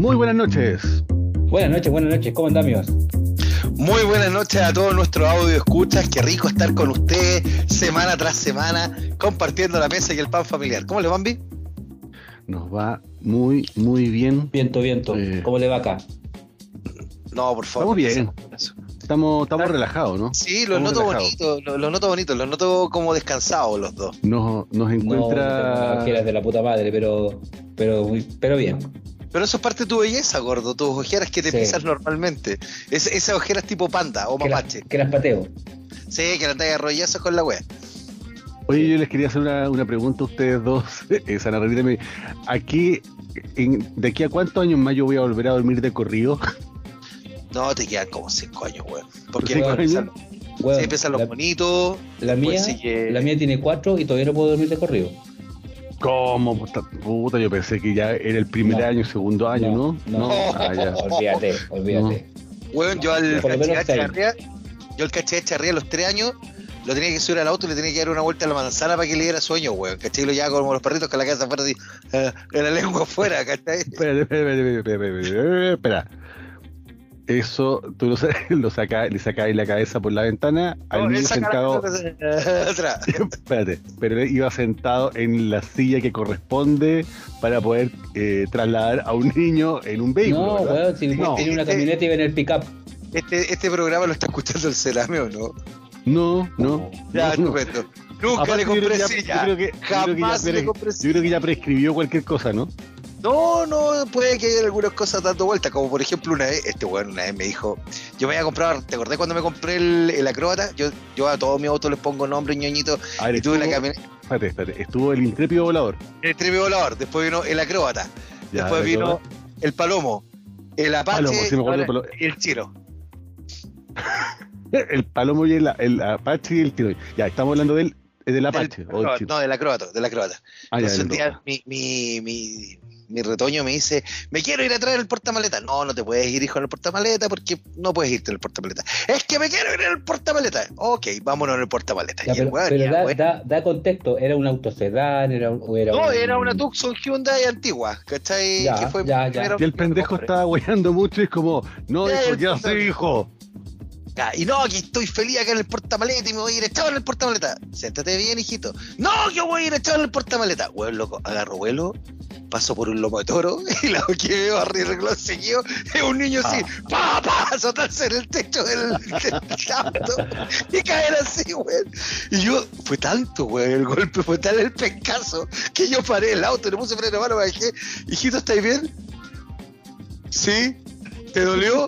Muy buenas noches. Buenas noches, buenas noches. ¿Cómo andán, amigos? Muy buenas noches a todos nuestros audio escuchas. Qué rico estar con ustedes semana tras semana compartiendo la mesa y el pan familiar. ¿Cómo le van, Vi? Nos va muy, muy bien. Viento, viento. Eh. ¿Cómo le va acá? No, por favor. Estamos bien. Estamos, estamos Ah. relajados, ¿no? Sí, los Estamos noto bonitos, los, los noto bonitos, los noto como descansados los dos. Nos, nos encuentra. No, que eras de la puta madre, pero, pero, muy- pero bien. Pero eso es parte de tu belleza, gordo, tus ojeras que te Sí. pisas normalmente. Es, esas ojeras tipo panda o Que las, mapache. que las pateo. Sí, que andáis a rollazos con la wea. Oye, yo les quería hacer una, una pregunta a ustedes dos. Eh, Sana Rita, me- aquí, en- ¿de aquí a cuántos años más yo voy a volver a dormir de corrido? No, te quedan como cinco años, weón. Porque ¿Cinco años? empiezan, Bueno, sí, empiezan los la, bonitos. la mía, pues sigue- la mía tiene cuatro y todavía no puedo dormir de corrido. ¿Cómo? Puta, puta, yo pensé que ya era el primer No. año, segundo año, ¿no? No, Ah, ya. olvídate, olvídate. Weón, yo al. Echeverría, yo al caché de Echeverría a los tres años, lo tenía que subir al auto y le tenía que dar una vuelta a la manzana para que le diera sueño, weón. ¿Cachai? Lo llevaba como los perritos con la cabeza afuera así, eh, la lengua afuera, ¿cachai? Espera, espera, espera, espera, espera. Eso, tú lo, sa- lo sacas, le sacas la cabeza por la ventana al No, niño saca sentado. atrás. Espérate, pero él iba sentado en la silla que corresponde para poder eh, trasladar a un niño en un vehículo. No, ¿verdad? weón, si No. tiene una camioneta y ven el pick-up. Este, este programa lo está escuchando el Cerame, ¿o no? No, no. Ya, no, no. estupendo. Nunca Aparte, le compré silla. yo creo que- yo creo que ya Jamás le compré Yo creo que ya prescribió cualquier cosa, ¿no? No, no, puede que haya algunas cosas dando vueltas, como por ejemplo una vez, este weón una vez me dijo, yo me voy a comprar, ¿te acordás cuando me compré el, el acróbata? Yo, yo a todos mis autos les pongo nombre ñoñito A ver, y tuve la estuvo, camioneta, espérate, espérate, estuvo el intrépido volador. el trivio volador, después vino el acróbata, Ya, después el vino acróbata. el palomo, el apache Palomo, sí me ahora- palomo. y el chiro. El palomo y el, el apache y el tiro. Ya, estamos hablando del, del apache. Del- o del no, del acróbata, del acróbata. Ah, ya, Entonces día acróbata. mi, mi, mi, mi retoño me dice, me quiero ir a traer el portamaleta. No, no te puedes ir, hijo, en el portamaleta porque no puedes irte en el portamaleta. Es que me quiero ir en el portamaleta. Ok, vámonos en el portamaleta. Ya, Y el pero weón, pero ya, da, weón. da, da contexto, ¿era un autosedán? Era, un- o era No, un- era una Tucson Hyundai antigua, ¿cachai? Ya, que fue ya, Y el pendejo estaba guayando mucho y es como, no, Ya, hijo, puta- sí, hijo. Ya, y no, que estoy feliz acá en el portamaleta y me voy a ir echado en el portamaleta. Siéntate bien, hijito. No, yo voy a ir echado en el portamaleta. Weón, loco, agarro vuelo, paso por un lomo de toro y lo que veo arriba seguido es un niño así, pa, pa, azotarse en el techo del, del auto y caer así, weón. Y yo, fue tanto, weón, el golpe fue tal el pescazo que yo paré el auto, le puse freno a mano, me dije, hijito, ¿estáis bien? ¿Sí? ¿Te dolió?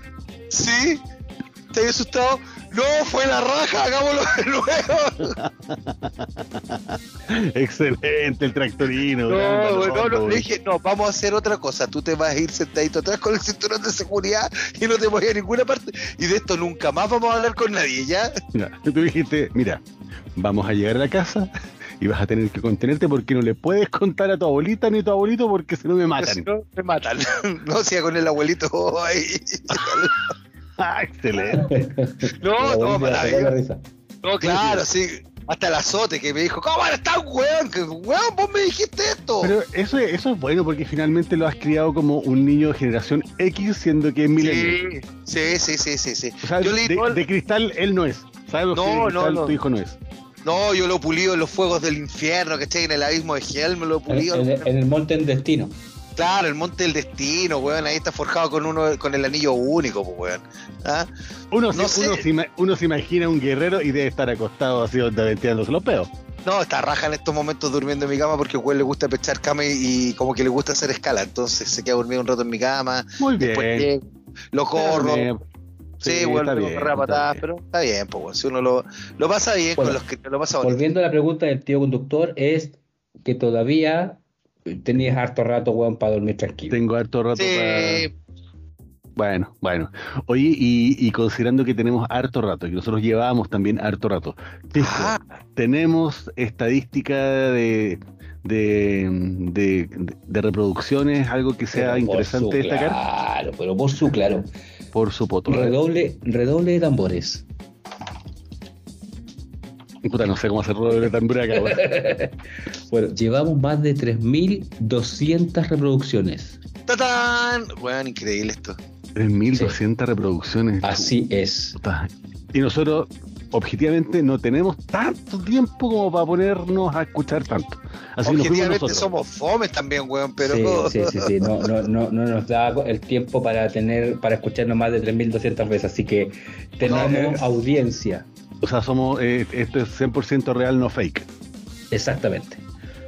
¿Sí? ¿Estás asustado? No, fue la raja, hagámoslo de nuevo. Excelente el tractorino. No, grande, no, no, le dije, no, vamos a hacer otra cosa. Tú te vas a ir sentadito atrás con el cinturón de seguridad y no te vas a ir a ninguna parte. Y de esto nunca más vamos a hablar con nadie, ¿ya? Mira, tú dijiste, mira, vamos a llegar a la casa y vas a tener que contenerte porque no le puedes contar a tu abuelita ni a tu abuelito porque si no me Si matan. no, me matan. No, siga con el abuelito ahí. Ah, excelente. No, no, maravilloso. No, claro, sí. Hasta el azote que me dijo, ¿cómo eres tan weón? Que, weón, vos me dijiste esto. Pero eso, es- eso es bueno porque finalmente lo has criado como un niño de generación X siendo que es milenio. Sí, sí, sí, sí, sí. O sea, Yo leí de, cristal él no es. ¿Sabes? No, que de no, cristal no. tu hijo no es. No, yo lo he pulido en los fuegos del infierno, que En el abismo de Hell me lo he En, pulido. en- en el monte en destino. Claro, el monte del destino, weón. Ahí está forjado con uno con el anillo único, pues, weón. ¿Ah? Uno, No se, uno, se, ima- uno se imagina un guerrero y debe estar acostado así donde ventilándose los peos. No, está raja en estos momentos durmiendo en mi cama porque weón le gusta pechar cama y, y como que le gusta hacer escala. Entonces se queda dormido un rato en mi cama. Muy bien. Después llego, lo corro. Bien. Sí, Sí, lo bien, corro a está pero está bien, pues, weón. Si uno lo, lo pasa bien Bueno, con los que lo pasa bonito. Volviendo a la pregunta del tío conductor, es que todavía tenías harto rato, weón, para dormir tranquilo. Tengo harto rato Sí, para... Bueno, bueno. Oye, y, y considerando que tenemos harto rato, y nosotros llevábamos también harto rato, Tisco, Ah, tenemos estadística de, de, de, de reproducciones, algo que sea interesante su destacar Claro, pero por su claro. por su poto. Redoble, redoble de tambores. Puta, no sé cómo hacer de tambura acá, weón. Bueno, llevamos más de 3.200 reproducciones. ¡Tatán! Weón, increíble esto. 3.200 reproducciones. Así es. Puta. Y nosotros, objetivamente, no tenemos tanto tiempo como para ponernos a escuchar tanto. Así Objetivamente nosotros. somos fomes también, weón, pero. Sí, sí, sí, sí. No, no, no, no nos da el tiempo para tener, para escucharnos más de 3.200 veces, así que tenemos No, eh. audiencia. O sea, somos, eh, esto es 100% real, no fake. Exactamente.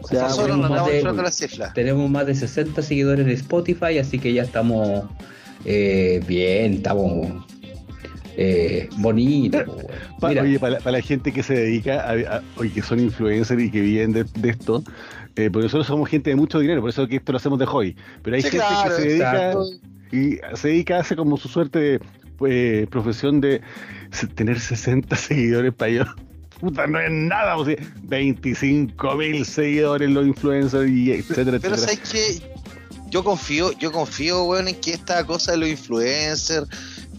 O sea, Nosotros tenemos nos más estamos de- cifras. Tenemos más de 60 seguidores en Spotify, así que ya estamos eh, bien, estamos eh, bonitos. po, weón. Pa- Mira, oye, para la, para la gente que se dedica, a, a- oye, que son influencers y que viven de, de esto, eh, porque nosotros somos gente de mucho dinero, por eso que esto lo hacemos de hobby. Pero hay Sí, gente claro, que se dedica exacto. y se dedica, hace como su suerte de pues, profesión de tener 60 seguidores para ellos. Puta, no es nada, o sea, 25 mil seguidores los influencers y etcétera, Pero etcétera. sabes que yo confío, yo confío, weón, en que esta cosa de los influencers,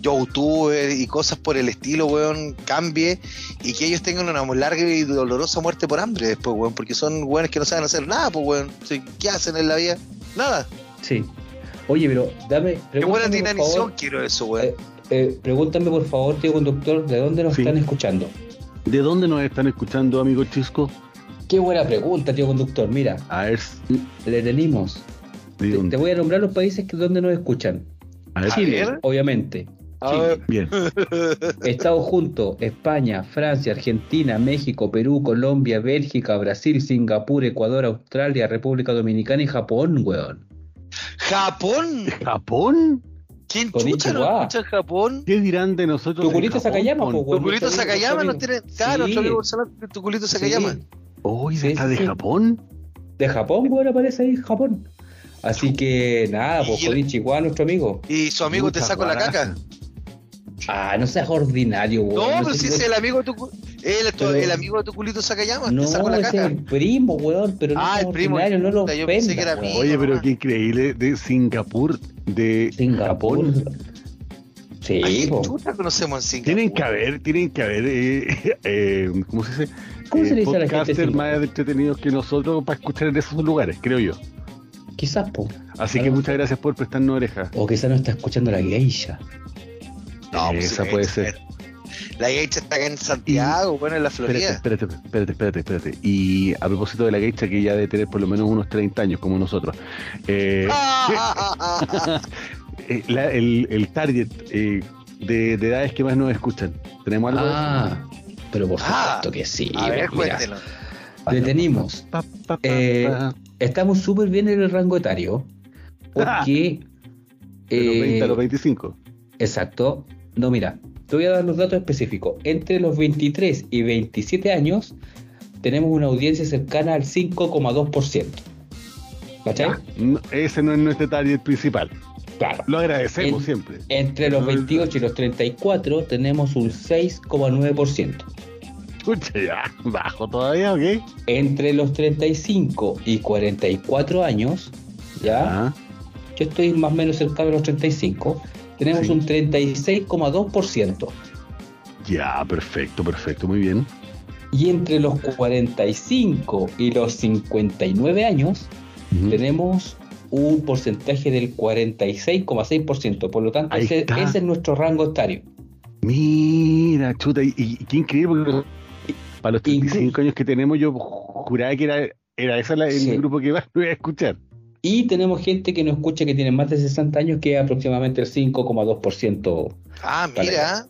youtubers y cosas por el estilo, weón, cambie y que ellos tengan una larga y dolorosa muerte por hambre después, weón, porque son weones que no saben hacer nada, pues, weón. ¿Qué hacen en la vida? Nada. sí. Oye, pero dame. Qué buena pregúntame, por dinamización favor, quiero eso, weón. eh, pregúntame por favor, tío conductor, ¿de dónde nos Sí. están escuchando? ¿De dónde nos están escuchando, amigo Chisco? Qué buena pregunta, tío conductor. Mira, A ver, le tenemos. ¿de Te, voy a nombrar los países que donde nos escuchan. A ver, A Chile, ver. obviamente. A Chile. ver. bien. Estados juntos, España, Francia, Argentina, México, Perú, Colombia, Bélgica, Brasil, Singapur, Ecuador, Australia, República Dominicana y Japón, weón. ¡Japón! ¿Japón? ¿Quién chucha no escucha en Japón? ¿Qué dirán de nosotros? Tu en culito Japón, Sakayama, pon? po, weón. Tu culito nuestro amigo, Sakayama nos tiene. Claro, Sí. nuestro amigo Gonzalo, tu culito Sí. Sakayama. Uy, Sí, ¿está de sí. Japón? De Japón, weón, aparece ahí Japón. Así que nada, pues Y Konnichiwa, nuestro amigo. Y su amigo te saco la caca. Ah, no seas ordinario, weón. No, pero sé si es el amigo de tu Pero- el amigo de tu culito Sakayama, No, te saco la ese es caca. el primo, weón, pero no Ah, el primo, ordinario, no lo puta, yo pensé que era mío. Oye, pero qué increíble, de Singapur, de Singapur. Japón. Sí, Ay, chuta conocemos en Singapur. Tienen que haber, tienen que haber, eh, eh, ¿cómo se dice? ¿Cómo se Eh, le dice a la gente más entretenidos que nosotros para escuchar en esos lugares, creo yo. Quizás, po. Así que muchas gracias por prestarnos oreja. O quizás no está escuchando la geisha. No, pues, Esa puede ser. La Geisha está acá en Santiago, bueno, en la Espérate, Florida. espérate, espérate, espérate, espérate. Y a propósito de la geisha, que ya debe tener por lo menos unos 30 años, como nosotros. eh, eh, la- el, el target eh, de, de edades que más nos escuchan. ¿Tenemos algo? de eso? Ah, pero por Ah, supuesto que sí. A ver. Detenimos. Pa, pa, pa, Eh, pa. Estamos súper bien en el rango etario. Porque. De los eh, 20 a los 25. Exacto. No, mira, te voy a dar los datos específicos. Entre los 23 y 27 años, tenemos una audiencia cercana al 5,2%. ¿Cachai? No, ese no es nuestro target principal. Claro. Lo agradecemos En- siempre. Entre los No, 28 y los 34 tenemos un 6,9%. Escucha ya, bajo todavía, ¿ok? Entre los 35 y 44 años, ya, Ah, yo estoy más o menos cercano a los 35, tenemos Sí. un 36,2%. ya, perfecto, perfecto, muy bien. Y entre los 45 y los 59 años Ujú. tenemos un porcentaje del 46,6%. Por lo tanto, ese, ese es nuestro rango etario. Mira, chuta, y, y qué increíble, porque para los Inclu- 35 años que tenemos, yo juraba que era, era ese el Sí. grupo que iba a escuchar. Y tenemos gente que nos escucha que tiene más de 60 años, que es aproximadamente el 5,2%. Ah, mira.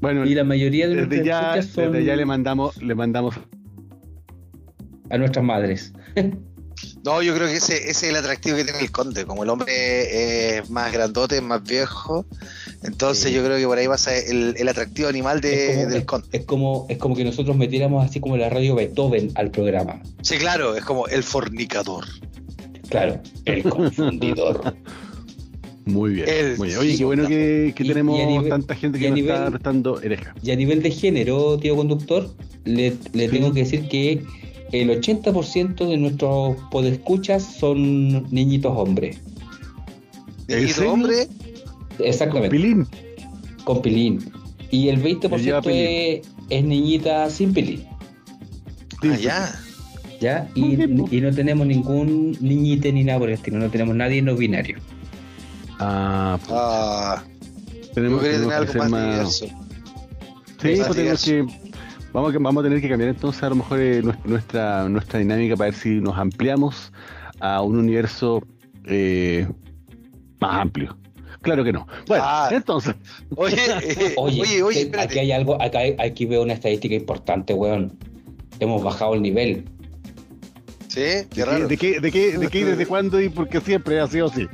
Bueno, Y la mayoría de desde ya, escuchas son desde ya le mandamos, le mandamos a nuestras madres. No, yo creo que ese, ese es el atractivo que tiene el conde. Como el hombre es más grandote, más viejo, entonces Sí. yo creo que por ahí va a ser el, el atractivo animal de- es, como, del es- conde. es como, es como que nosotros metiéramos así como la radio Beethoven al programa. Sí, claro, es como el fornicador. Claro, el confundidor. muy bien. El muy bien. Oye, qué bueno que, que Y- tenemos y a nivel- tanta gente que a nos nivel- está prestando oreja. Y a nivel de género, tío conductor, le, le Sí. tengo que decir que el 80% de nuestros podescuchas son niñitos hombres. ¿En Niñito serio? hombre, Exactamente, Pilín. con pilín. Y el Le lleva 20% es, es niñita sin pilín. Ah, ya. ¿Ya? Y, y no tenemos ningún niñite ni nada por el estilo, no tenemos nadie no binario. Ah, pues, Ah, tenemos, tenemos tener que algo más más. diverso. Sí, más pues tenemos diverso. que. Vamos a, que- vamos a tener que cambiar entonces a lo mejor eh, nues- nuestra, nuestra dinámica para ver si nos ampliamos a un universo eh, más amplio. Claro que no. Bueno, Ah. entonces, Oye, eh, Oye, oye, oye, que- espérate. aquí hay algo, acá hay- aquí veo una estadística importante, weón. Hemos bajado el nivel. Sí, ¿de qué raro. de qué, de qué, de qué y desde cuándo y por qué siempre ha sido así?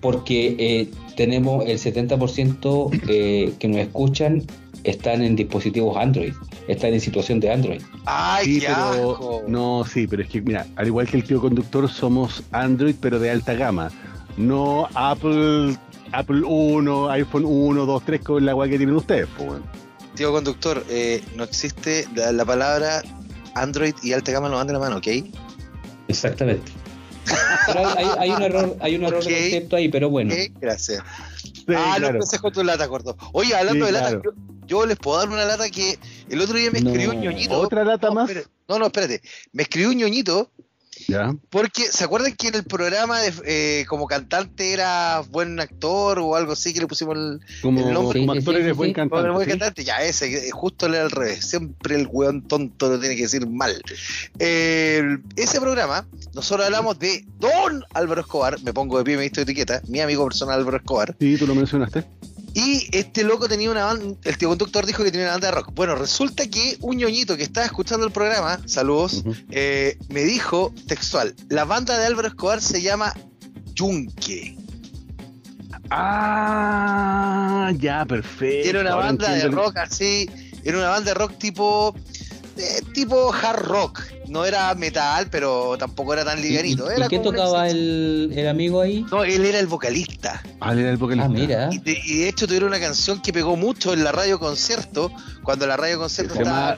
Porque eh, tenemos el 70% eh, que nos escuchan están en dispositivos Android, están en situación de Android. Ay, Sí, qué pero asco. no, sí, pero es que mira, al igual que el tío conductor somos Android pero de alta gama, no Apple Apple 1, iPhone 1, 2, 3 con la agua que tienen ustedes, pues. Tío conductor, eh, no existe la, la palabra Android y alta gama no van de la mano, ¿ok? Exactamente. Pero hay, hay- hay un error, hay un error Ok. de concepto ahí, pero bueno. Gracias. Sí, ah, claro. no empecé con tu lata, gordo. Oye, hablando Sí, de lata, claro. yo, yo les puedo dar una lata que el otro día me No. escribió un ñoñito. Otra lata no, más. espérate. no, no, espérate. Me escribió un ñoñito Ya. porque, ¿se acuerdan que en el programa de, eh, como cantante era buen actor o algo así que le pusimos el, Como, El nombre- como Sí, actor sí, eres sí, buen cantante. Ya ese, eh, justo le al revés. Siempre el weón tonto lo tiene que decir mal. Eh, ese programa, nosotros hablamos de Don Álvaro Escobar, me pongo de pie, me visto de etiqueta, mi amigo personal Álvaro Escobar, Sí, tú lo mencionaste. Y este loco tenía una banda, el tío conductor dijo que tenía una banda de rock. Bueno, resulta que un ñoñito que estaba escuchando el programa, saludos, eh, me dijo textual, la banda de Álvaro Escobar se llama Yunque. Ah, ya, perfecto. Era una banda de rock así, era una banda de rock tipo eh, tipo hard rock. No era metal, pero tampoco era tan ¿Y, livianito. y- Era y qué tocaba el, el amigo ahí? No, él era el vocalista. Ah, él era el vocalista. Ah, mira. Y de, y de hecho tuvieron una canción que pegó mucho en la radio concierto, cuando la radio concierto estaba...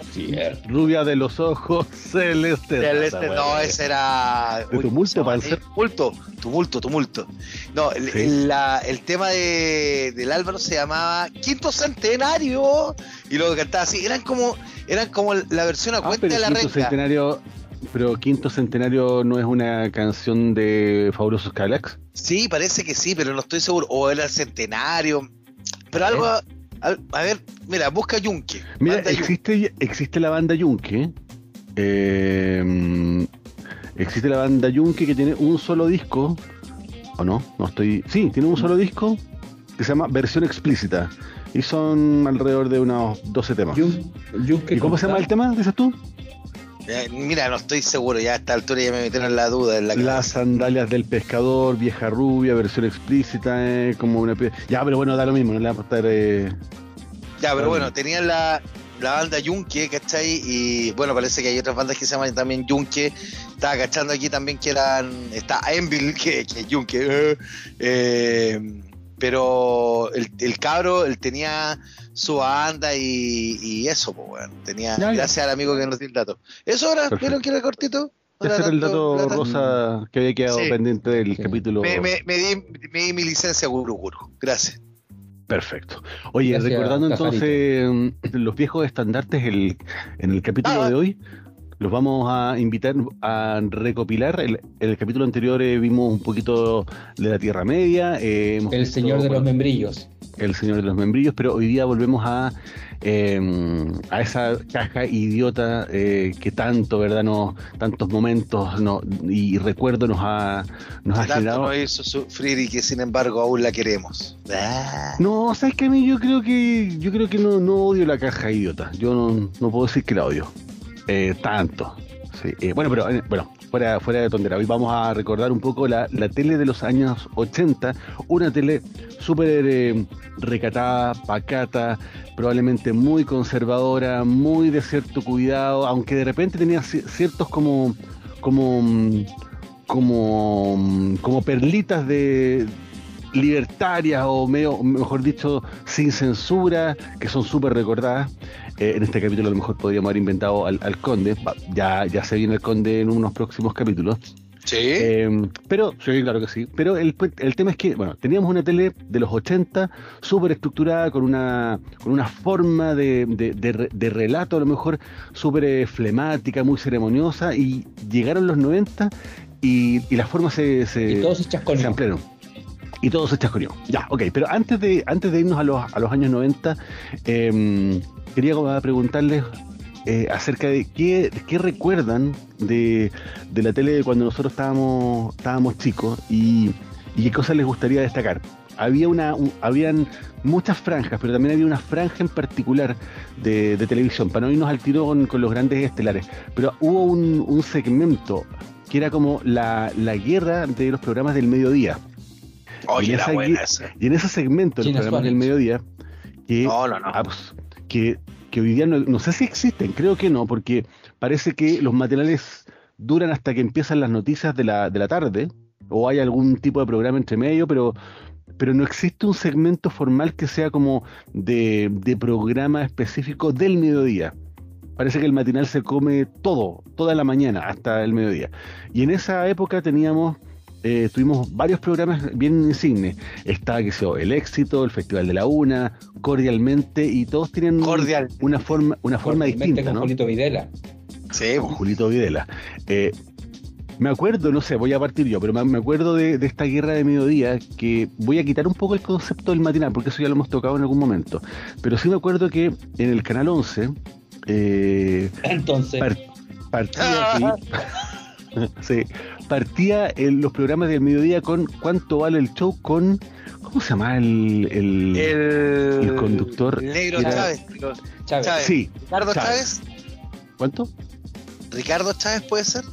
Rubia de los ojos celestes. Del Esa este- weá. no, ese era. De tumulto, Panzer. Tumulto, tumulto, tumulto. No, el, Sí. el- la- el tema de, del Álvaro se llamaba Quinto Centenario. Y lo cantaba así. Eran como, eran como la versión a Ah, cuenta pero de la Quinto renga. Centenario. Pero Quinto Centenario no es una canción de Fabulosos Cadillacs. Sí, parece que sí, pero no estoy seguro. O era el centenario. Pero algo. al- A ver, mira, busca Yunque. Mira, Yunque. existe, existe la banda Yunque. eh, existe la banda Yunque que tiene un solo disco. ¿O no? No estoy. Sí, tiene un solo disco que se llama Versión Explícita. Y son alrededor de unos 12 temas. Yun- ¿Y cómo se llama el tema, dices tú? Eh, mira, no estoy seguro. Ya a esta altura ya me metieron la duda en la Las cabeza. sandalias del pescador, vieja rubia, versión explícita, eh, como una... Ya, pero bueno, da lo mismo, no le vamos a estar... eh, Ya, pero bueno, tenían la, la banda Yunque, ¿cachai? Y bueno, parece que hay otras bandas que se llaman también Yunque. Estaba cachando aquí también que eran. Está Envil, que, que es Yunque. eh, eh, pero el, el cabro, él tenía su banda y, y eso, pues, bueno. Tenía, Ya, ya. gracias al amigo que nos dio el dato. Eso ahora. ¿vieron que era cortito? No Ese era el dato rosa que había quedado Sí. pendiente del Sí. capítulo. Me, me, me di, me di mi licencia Guru Guru. Gracias. Perfecto. Oye, Gracias, recordando entonces mm, los viejos estandartes el, en el capítulo Ah. de hoy, los vamos a invitar a recopilar. El, el capítulo anterior eh, vimos un poquito de la Tierra Media. eh, hemos El visto, señor de los membrillos. El Señor de los Membrillos, pero hoy día volvemos a, eh, a esa caja idiota eh, que tanto, ¿verdad? Nos, tantos momentos no, y recuerdos nos ha, nos ha tanto generado. nos hizo sufrir y que sin embargo aún la queremos. Ah. No, sabes que a mí yo creo que yo creo que no, no odio la caja idiota. Yo no, no puedo decir que la odio. Eh, tanto. Sí, eh, bueno, pero eh, bueno, fuera, fuera de tondera. Hoy vamos a recordar un poco la, la tele de los años 80, una tele súper eh, recatada, pacata, probablemente muy conservadora, muy de cierto cuidado, aunque de repente tenía ci- ciertos como como mm, como mm, como perlitas de libertarias o medio, mejor dicho, sin censura, que son súper recordadas. Eh, en este capítulo a lo mejor podríamos haber inventado al, al conde, ya, ya se viene el conde en unos próximos capítulos. Sí. Eh, pero, sí, claro que sí. Pero el, el, tema es que, bueno, teníamos una tele de los 80 súper estructurada, con una, con una forma de, de, de, de relato a lo mejor súper eh, flemática, muy ceremoniosa, y llegaron los 90 y, y la forma se, se, Y todos se se ampliaron. Y todo se chasconeó. Ya, ok. Pero antes de, antes de irnos a los, a los años 90, eh, quería preguntarles acerca de qué, qué recuerdan de, de, la tele de cuando nosotros estábamos, estábamos chicos y, y, qué cosas les gustaría destacar. Había una, un, habían muchas franjas, pero también había una franja en particular de, de televisión, para no irnos al tiro con, con los grandes estelares. Pero hubo un, un segmento que era como la, la, guerra de los programas del mediodía. Oye, y, en esa, buena y en ese segmento de los programas del mediodía, que, no, no, no. Ah, pues, que que hoy día no, no, sé si existen, creo que no, porque parece que los materiales duran hasta que empiezan las noticias de la, de la tarde, o hay algún tipo de programa entre medio, pero, pero no existe un segmento formal que sea como de, de programa específico del mediodía. Parece que el matinal se come todo, toda la mañana, hasta el mediodía. Y en esa época teníamos eh, tuvimos varios programas bien insignes. Estaba, que sé El Éxito, el Festival de la Una, Cordialmente, y todos tienen Cordial. una forma, una forma distinta. Con ¿no? Julito Videla. Sí, con Julito Videla. Eh, me acuerdo, no sé, voy a partir yo, pero me acuerdo de, de, esta guerra de mediodía que voy a quitar un poco el concepto del matinal, porque eso ya lo hemos tocado en algún momento. Pero sí me acuerdo que en el canal 11. Eh, Entonces. Part, partía aquí. sí, partía en los programas del mediodía con cuánto vale el show con ¿cómo se llama el el, el, el conductor? Negro Chávez. Chávez. Chávez. Sí. Ricardo Chávez. ¿Cuánto? Ricardo Chávez puede ser.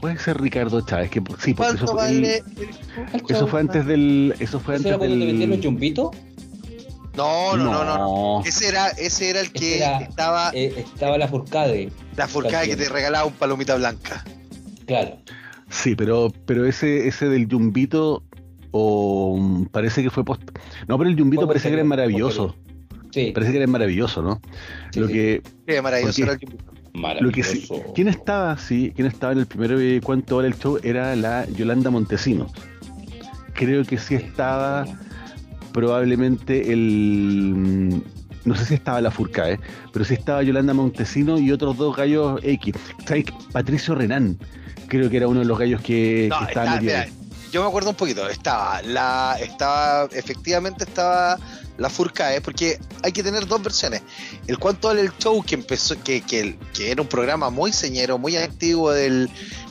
Puede ser Ricardo Chávez, que sí, porque eso, vale el, eso fue antes del eso fue antes era del te chumbitos? No, no, no, no, no, Ese era, ese era el que era, estaba. Eh, estaba la Furcade. La Furcade que te regalaba un palomita blanca. Claro. Sí, pero, pero ese, ese del Yumbito, o um, parece que fue post. No, pero el Yumbito parece que era maravilloso. Sí. Parece que era maravilloso, ¿no? Sí, lo sí. que. Sí, maravilloso era el Lo que sí, ¿Quién estaba, sí? ¿Quién estaba en el primer eh, cuánto vale el show? Era la Yolanda Montesinos. Creo que sí estaba probablemente el no sé si estaba la Furcae, pero sí estaba Yolanda Montesino y otros dos gallos X. ¿Sabes? Patricio Renán, creo que era uno de los gallos que, no, que estaba está, mira, Yo me acuerdo un poquito, estaba la, estaba, efectivamente estaba la Furcae, porque hay que tener dos versiones. El cuánto vale el show que empezó, que, que, que era un programa muy señero, muy antiguo del,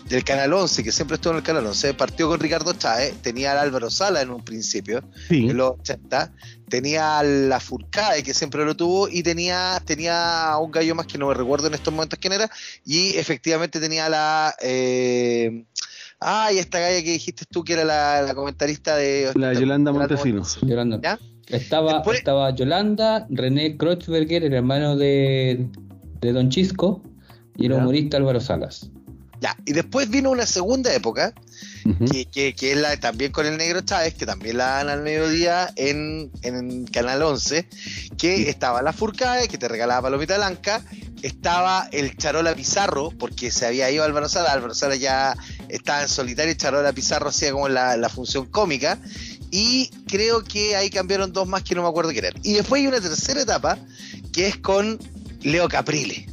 del Canal 11, que siempre estuvo en el Canal 11, partió con Ricardo Chávez, tenía al Álvaro Sala en un principio, sí. en los 80, tenía a la Furcae, que siempre lo tuvo, y tenía, tenía un gallo más que no me recuerdo en estos momentos quién era, y efectivamente tenía la... Eh, Ah, y esta galla que dijiste tú que era la, la comentarista de. La Yolanda Montesinos. Yolanda. ¿Ya? Estaba, Después... estaba Yolanda, René Kreuzberger, el hermano de, de Don Chisco, y el humorista Álvaro Salas. Ya, y después vino una segunda época, uh -huh. que, que, que, es la también con el Negro Chávez, que también la dan al mediodía en, en Canal 11, que sí. estaba la Furcae, que te regalaba palomita blanca, estaba el Charola Pizarro, porque se había ido Álvaro Sala, Álvaro Sala ya estaba en solitario, y Charola Pizarro hacía como la, la función cómica, y creo que ahí cambiaron dos más que no me acuerdo qué eran. Y después hay una tercera etapa, que es con Leo Caprile.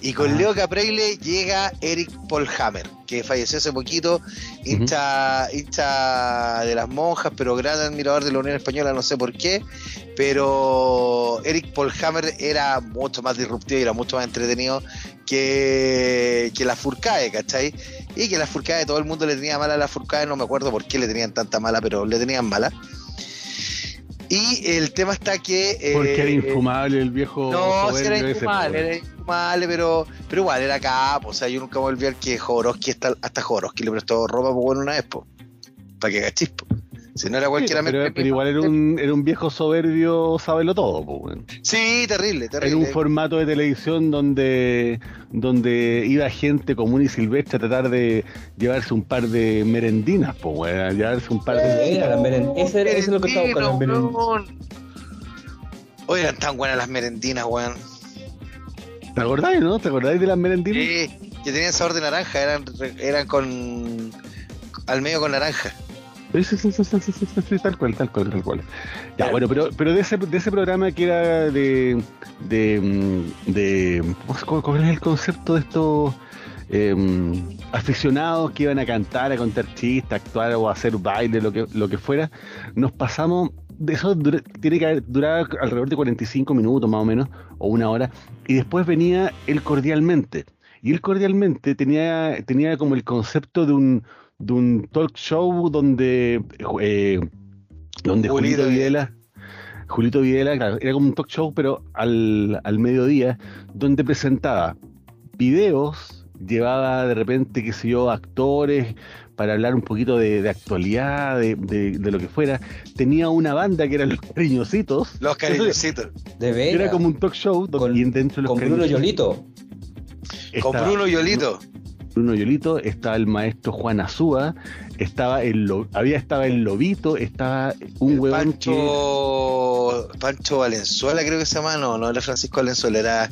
Y con ah. Leo Caprile llega Eric Polhammer, que falleció hace poquito, hincha, uh -huh. hincha de las monjas, pero gran admirador de la Unión Española, no sé por qué. Pero Eric Polhammer era mucho más disruptivo y era mucho más entretenido que, que la Furcae, ¿cachai? Y que la Furcae, todo el mundo le tenía mala a la Furcae, no me acuerdo por qué le tenían tanta mala, pero le tenían mala. Y el tema está que. Eh, Porque era infumable el viejo. No, era infumable, era infumable, pero, pero igual era capo. O sea, yo nunca me olvidé que Jodorowsky, hasta, hasta Jodorowsky le prestó ropa pues, bueno una vez, po, para que cachispo. Si no era cualquiera sí, pero, pero igual era un, era un viejo soberbio, sábelo todo. Pues, bueno. Sí, terrible, terrible. Era un formato de televisión donde, donde iba gente común y silvestre a tratar de llevarse un par de merendinas, pues, bueno, llevarse un par de. Era la meren... Ese, ese es lo que estaba buscando, las merendinas. Oye, eran tan buenas las merendinas, weón. ¿Te acordáis, no? ¿Te acordáis de las merendinas? Sí, que tenían sabor de naranja, eran, eran con al medio con naranja. Sí, sí, sí, sí, sí, sí, sí, sí, tal cual, tal cual, tal cual. Ya, bueno, pero, pero de ese, de ese programa que era de, de, mm, de ¿cómo- ¿cuál es el concepto de estos em, aficionados que iban a cantar, a contar chistes, a actuar o a hacer baile, lo que, lo que fuera? Nos pasamos, de eso dura- tiene que haber- durar alrededor de 45 minutos más o menos, o una hora, y después venía el cordialmente. Y el cordialmente tenía, tenía como el concepto de un, de un talk show donde, eh, donde Julito Julito Videla, Julito Videla, claro, era como un talk show, pero al, al mediodía, donde presentaba videos, llevaba de repente, qué sé yo, actores para hablar un poquito de, de actualidad, de, de- de lo que fuera. Tenía una banda que eran los cariñositos. Los cariñositos. De veras. Era como un talk show donde, Con- y dentro de los Con Bruno Yolito. Con Bruno Yolito. Bruno Yolito, estaba el maestro Juan Azúa, estaba el lo- había estaba el Lobito, estaba un El huevón que Pancho, Pancho Valenzuela, creo que se llama. No, no era Francisco Valenzuela, era.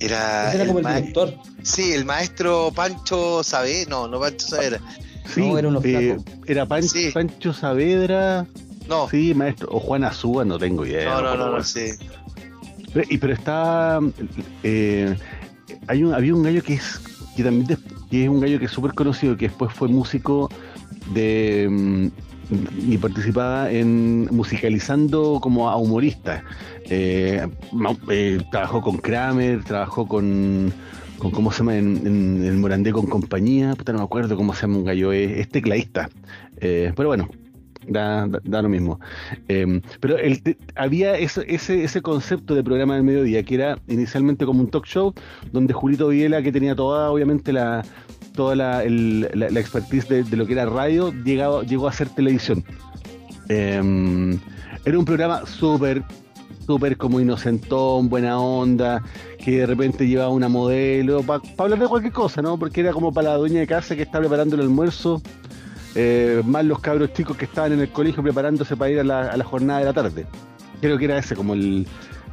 Era. Como el director. Sí, el maestro Pancho Sabé. No, no Pancho Saavedra. sí, No, era uno eh, era Sí. Pancho Saavedra, No, sí, maestro, o Juan Azúa, no tengo idea. no, no, no, no, sí. Pero, y, pero está. eh, hay un, había un gallo que es. Que también es un gallo que es súper conocido, que después fue músico de. mm, y participaba en musicalizando como a humorista. Eh, eh, trabajó con Kramer, trabajó con. ¿Cómo se llama? En, el Morandé con compañía. No me acuerdo cómo se llama un gallo. Es, es tecladista. Eh, pero bueno, da, da- da lo mismo. Eh, pero el había ese, ese, ese concepto de programa del mediodía que era inicialmente como un talk show donde Julito Viela, que tenía toda obviamente la toda la, el- la- la expertise de, lo que era radio, llegaba, llegó a hacer televisión. Eh, era un programa súper, súper como inocentón, buena onda, que de repente llevaba una modelo, para hablar de cualquier cosa, ¿no? Porque era como para la dueña de casa que está preparando el almuerzo, eh, más los cabros chicos que estaban en el colegio preparándose para ir a la, a la jornada de la tarde. Creo que era ese como el,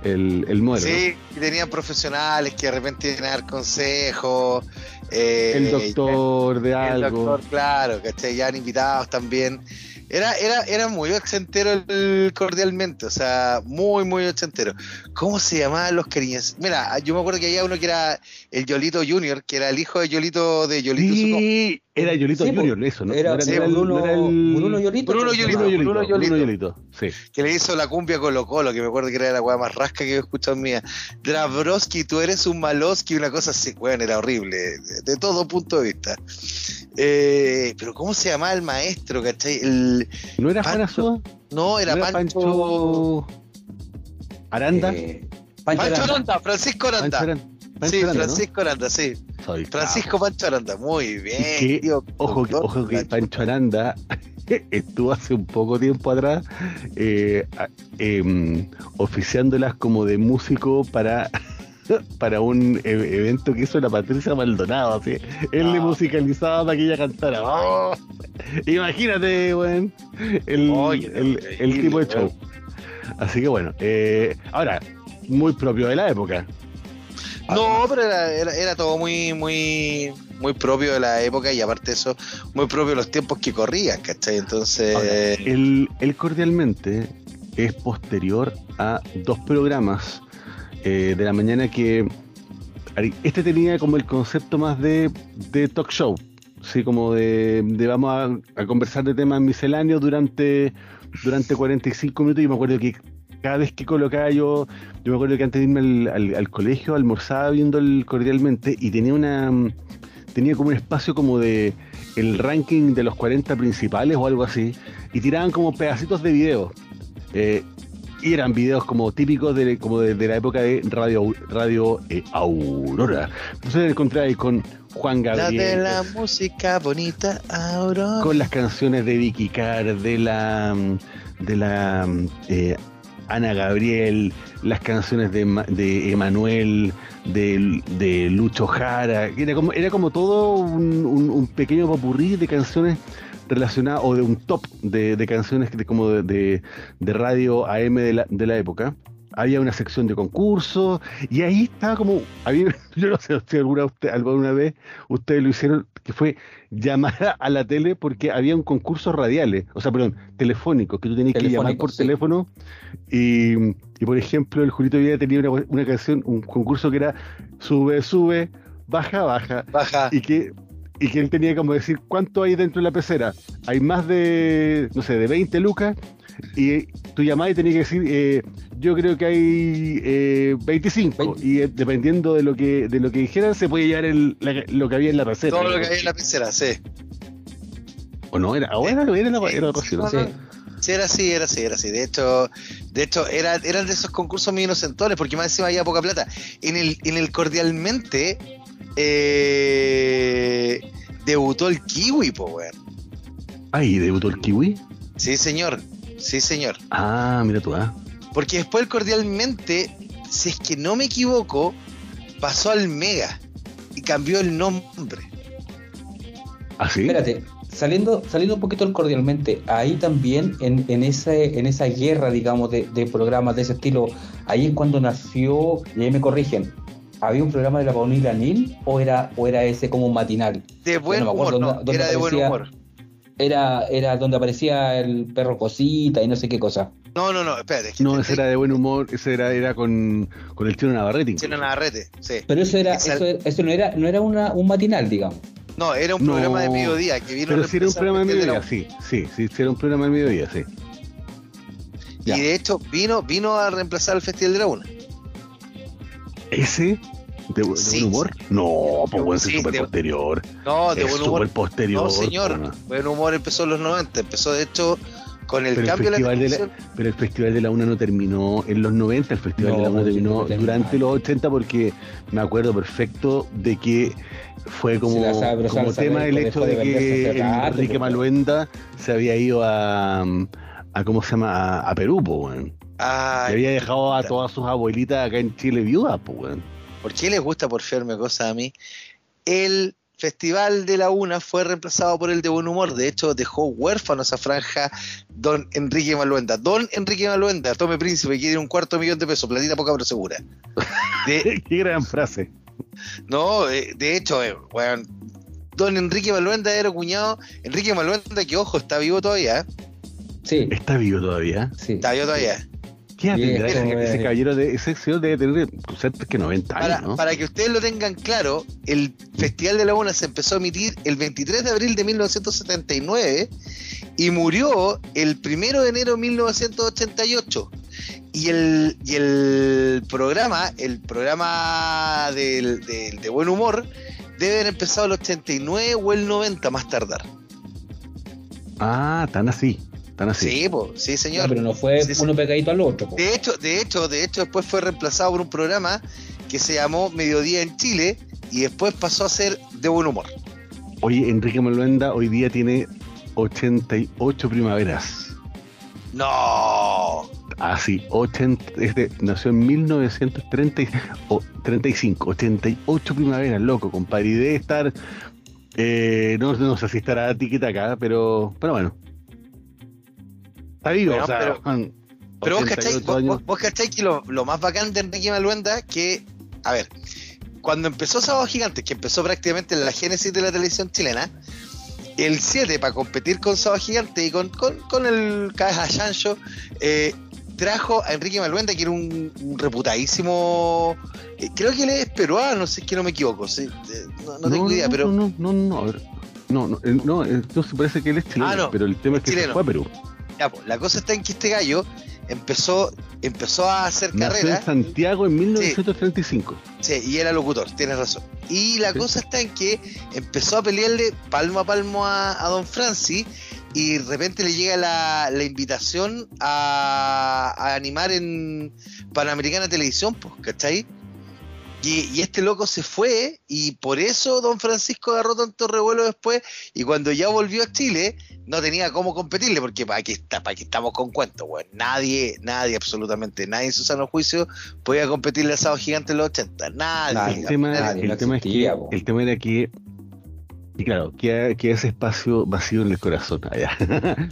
el, el modelo. Sí, tenían profesionales que de repente iban a dar consejos. eh, El doctor de El algo. doctor, claro, ¿cachai? Ya han invitados también. Era, era, era muy ochentero el cordialmente, o sea, muy, muy ochentero. ¿Cómo se llamaban los cariños? Mira, yo me acuerdo que había uno que era el Yolito Junior, que era el hijo de Yolito de Yolito. Sí, era Yolito Sí, Junior, pues, eso, ¿no? Era, no sí, era el- Bruno, no era el- Bruno Yolito. Bruno Yolito, Bruno Yolito, Bruno Yolito. Bruno Yolito, sí. que le hizo la cumbia Colo Colo, que me acuerdo que era la weá más rasca que he escuchado en vida. Drabrowski, tú eres un Maloski, una cosa así, weón, era horrible, de, todo punto de vista. Eh, pero ¿cómo se llamaba el maestro, cachai? El, ¿No era Juan Pancho- Azúa? no, era, ¿No era Pancho... Pancho Aranda? Eh, Pancho Pancho Aranda. Aranda, Francisco Pancho Aranda. Sí, Aranda, ¿no? Francisco Aranda, sí. Soy Francisco Pancho Aranda, muy bien. Y que, tío, Ojo, que- doctor, ojo que Pancho. Pancho Aranda estuvo hace un poco tiempo atrás eh, em, oficiándolas como de músico para para un e- evento que hizo la Patricia Maldonado. Así. Él le Ah. musicalizaba para que ella cantara. ¡Oh! Imagínate, weón, el, Oye, el- tipo de show. Así que bueno, eh, ahora, muy propio de la época. No, pero era, era, era todo muy, muy, muy propio de la época y aparte de eso, muy propio de los tiempos que corrían, ¿cachai? Entonces, Ahora, el, el cordialmente es posterior a dos programas eh, de la mañana que este tenía como el concepto más de, de talk show, sí, como de, de vamos a, a conversar de temas misceláneos durante, durante 45 minutos. Y me acuerdo que cada vez que colocaba yo, yo me acuerdo que antes de irme al, al- al colegio almorzaba viendo el cordialmente y tenía una tenía como un espacio como de el ranking de los 40 principales o algo así y tiraban como pedacitos de video. Eh, y eran videos como típicos de, como de, de la época de Radio, radio eh, Aurora. Entonces encontré ahí con Juan la de Gabriel, la música bonita, Aurora. con las canciones de Vicky Carr, de la de la eh, Ana Gabriel, las canciones de, de Emanuel, de, de Lucho Jara, era como, era como todo un, un- pequeño popurrí de canciones relacionadas, o de un top de, de canciones de, como de, radio AM de la, de la época. Había una sección de concursos, y ahí estaba como, había, yo no sé si alguna, usted, alguna vez ustedes lo hicieron, que fue llamar a la tele porque había un concurso radiales, o sea, perdón, telefónico, que tú tenías que llamar por sí. teléfono, y, y, por ejemplo, el Julito Villa tenía una, una canción, un concurso que era sube, sube, baja, baja, Baja. y que y que él tenía como decir cuánto hay dentro de la pecera. Hay más de, no sé, de 20 lucas y tú llamabas y tenías que decir, eh, yo creo que hay eh, 25 Veinte. y eh, dependiendo de lo que de lo que dijeran se puede llevar el, la- lo que había en la receta. Todo lo que había en la pecera, sí. O no, era, o era, era, la- era algo así, ¿no? Sí. Sí, era así, era así, era así. De hecho, de hecho era, eran de esos concursos muy inocentones, porque más encima había poca plata. En el, en el Cordialmente eh, debutó el Kiwi, po, weón. Ay, debutó el kiwi. Sí, señor. Sí, señor. Ah, mira tú, ah. Porque después el Cordialmente, si es que no me equivoco, pasó al Mega y cambió el nombre. ¿Ah, sí? Espérate, saliendo, saliendo un poquito del cordialmente, ahí también en, en, ese, en esa guerra, digamos, de, de programas de ese estilo, ahí es cuando nació, y ahí me corrigen, ¿había un programa de la Paulina Nil o era, o era ese como un matinal? De buen no me acuerdo humor, no, dónde- dónde era de buen humor. Era, era donde aparecía el perro cosita y no sé qué cosa. No, no, no, espérate. que No, ese era de buen humor, ese era, era con, con el chino Navarrete. incluso. Chino Navarrete, sí. Pero eso era, eso, eso no era, no era una, un matinal, digamos. No, era un No, programa de mediodía que vino a Pero sí era un reemplazar programa de de la mediodía, sí, sí, sí, sí era un programa de mediodía, sí. Ya. Y de hecho vino, vino a reemplazar el Festival de la Una. ¿Ese? ¿De, de Sí, buen humor? No, pues bueno, Sí, es súper posterior. No, de es buen humor. posterior. No, señor. Buen humor empezó en los 90. Empezó, de hecho, con el Pero el cambio de la festival de la-. Pero el Festival de la Una no terminó en los 90, el Festival No, de la Una terminó no durante los 80 porque me acuerdo perfecto de que fue como, sabe, como sabe, tema sabe, el hecho de de que el Enrique pues. Maluenda se había ido a, a ¿cómo se llama? A, a Perú, pues. Ay, Y había dejado a todas sus abuelitas acá en Chile viudas, pues, weón. ¿Por qué les gusta porfiarme cosas a mí? El Festival de la Una fue reemplazado por el de Buen Humor. De hecho, dejó huérfano esa franja Don Enrique Maluenda. Don Enrique Maluenda, tome príncipe, quiere un cuarto millón de pesos, platita poca pero segura. De, Qué gran frase. no, eh, de hecho, eh, weón, Don Enrique Maluenda era cuñado. Enrique Maluenda, que ojo, está vivo todavía. ¿eh? Sí, ¿Está vivo todavía? sí. Está vivo todavía. ¿Qué tendrá ese, ese caballero de ese señor debe tener cerca que 90 años, Para, ¿no? para que ustedes lo tengan claro, el Festival de la Una se empezó a emitir el 23 de abril de 1979 y murió el 1 de enero de 1988. Y el, y el programa, el programa del, del- de buen humor, debe haber empezado el 89 o el 90 más tardar. Ah, tan así, tan así. Sí, po, sí, No, señor. pero no fue Sí, uno pegadito al otro. po. De hecho, de hecho, de hecho, después fue reemplazado por un programa que se llamó Mediodía en Chile y después pasó a ser de buen humor. Oye, Enrique Maluenda hoy día tiene 88 primaveras. No. Ah, sí, 80, es de- nació en 1930 y- o 35, 88 primaveras, loco, compadre. Y debe estar, eh, no, no sé si estará tiquita acá, pero, pero bueno. Está vivo, Bueno, o sea, pero- man, Pero vos 88 cacháis, vos, vos- que lo, lo más bacán de Enrique Maluenda que, a ver, cuando empezó Sábado Gigante, que empezó prácticamente en la génesis de la televisión chilena, el 7 para competir con Sábado Gigante y con, con, con el Caja Chancho, eh, trajo a Enrique Maluenda, que era un, un reputadísimo, eh, creo que él es peruano, si es que no me equivoco, sí, eh, no, no tengo idea, pero No, no, no, no. No, no, no, entonces parece que él es chileno, Ah, no, pero el tema es que se fue a Perú. Ya, pues, la cosa está en que este gallo empezó, empezó a hacer Nació carrera. en Santiago en 1935. Sí, y era locutor, tienes razón. Y la Sí. cosa está en que empezó a pelearle palmo a palmo a, a Don Francis y de repente le llega la, la invitación a, a animar en Panamericana Televisión, pues, ¿cachai? Y, y este loco se fue y por eso Don Francisco agarró tanto revuelo después y cuando ya volvió a Chile no tenía cómo competirle porque para que está, para que estamos con cuentos, weón. Nadie, nadie, absolutamente nadie en su sano juicio podía competirle a Sábado Gigante en los 80. Nadie. Nadie. El tema, nadie, el no tema es que el tema era que Y claro, queda, queda ese espacio vacío en el corazón allá.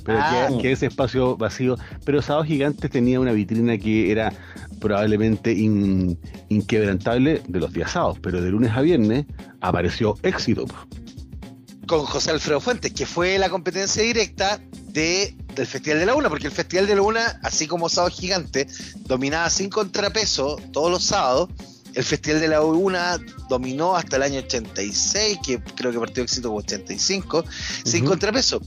pero Ah. queda, queda ese espacio vacío. Pero Sábado Gigantes tenía una vitrina que era probablemente in- inquebrantable de los días sábados, pero de lunes a viernes apareció éxito. con José Alfredo Fuentes, que fue la competencia directa de, del Festival de la Una, porque el Festival de la Una, así como Sábado Gigante, dominaba sin contrapeso todos los sábados. El Festival de la Una dominó hasta el año 86, que creo que partió éxito como 85, sin Ujú. contrapeso.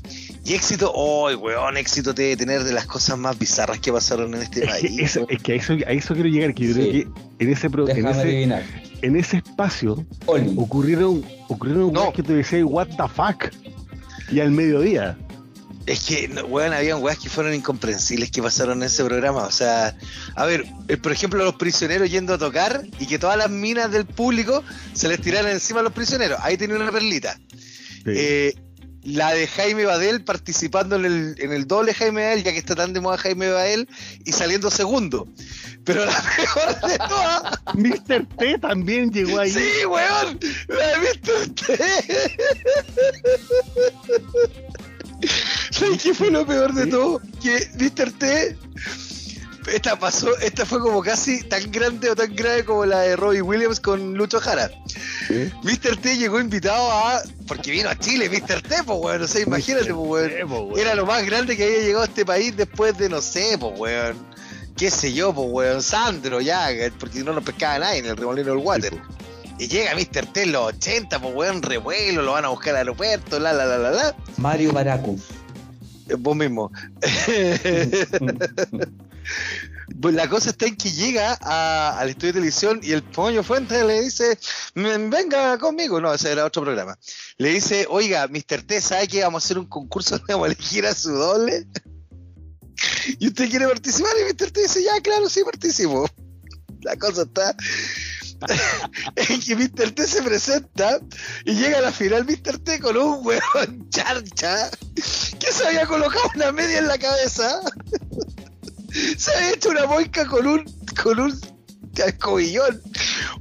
Y éxito, ¡oh, weón! Éxito debe tener de las cosas más bizarras que pasaron en este Es país. que, eso, es que a, eso, a eso quiero llegar, que yo creo que en ese, pro- en Déjame ese, adivinar. en ese espacio Oli. ocurrieron, ocurrieron No. que tú decías, what the fuck, y al mediodía. Es que, weón, habían weas que fueron incomprensibles que pasaron en ese programa. O sea, a ver, eh, por ejemplo, los prisioneros yendo a tocar y que todas las minas del público se les tiraran encima a los prisioneros. Ahí tenía una perlita. Sí. Eh, la de Jaime Badel participando en el, en el doble Jaime Badel, ya que está tan de moda Jaime Badel, y saliendo segundo. Pero la mejor de todas, Mr. T también llegó ahí. sí, weón, la de Mr. T. ¿Sabes qué fue lo peor de todo? Que Mr. T, esta pasó, esta fue como casi tan grande o tan grave como la de Robbie Williams con Lucho Jara. Mr. T llegó invitado a. Porque vino a Chile, Mr. T, pues, weón. O sea, imagínate, pues, weón. Era lo más grande que había llegado a este país después de, no sé, pues, weón. Qué sé yo, pues, weón. Sandro, ya, porque no nos pescaba nadie en el remolino del water. Y llega Mr. T en los 80, pues, weón, revuelo, lo van a buscar al aeropuerto, la, la, la, la, la. Mario Baracus. Eh, Vos mismo. Pues la cosa está en que llega a- al estudio de televisión y el Poño Fuentes le dice, "Mm, venga conmigo. No, ese era otro programa. Le dice, oiga, Mr. T, ¿sabe que vamos a hacer un concurso a elegir a su doble? ¿Y usted quiere participar? Y Mr. T dice, ya, claro, sí, participo. La cosa está en que Mr. T se presenta y llega a la final Mr. T con un huevón charcha que se había colocado una media en la cabeza. Se había hecho una moica con un con un escobillón.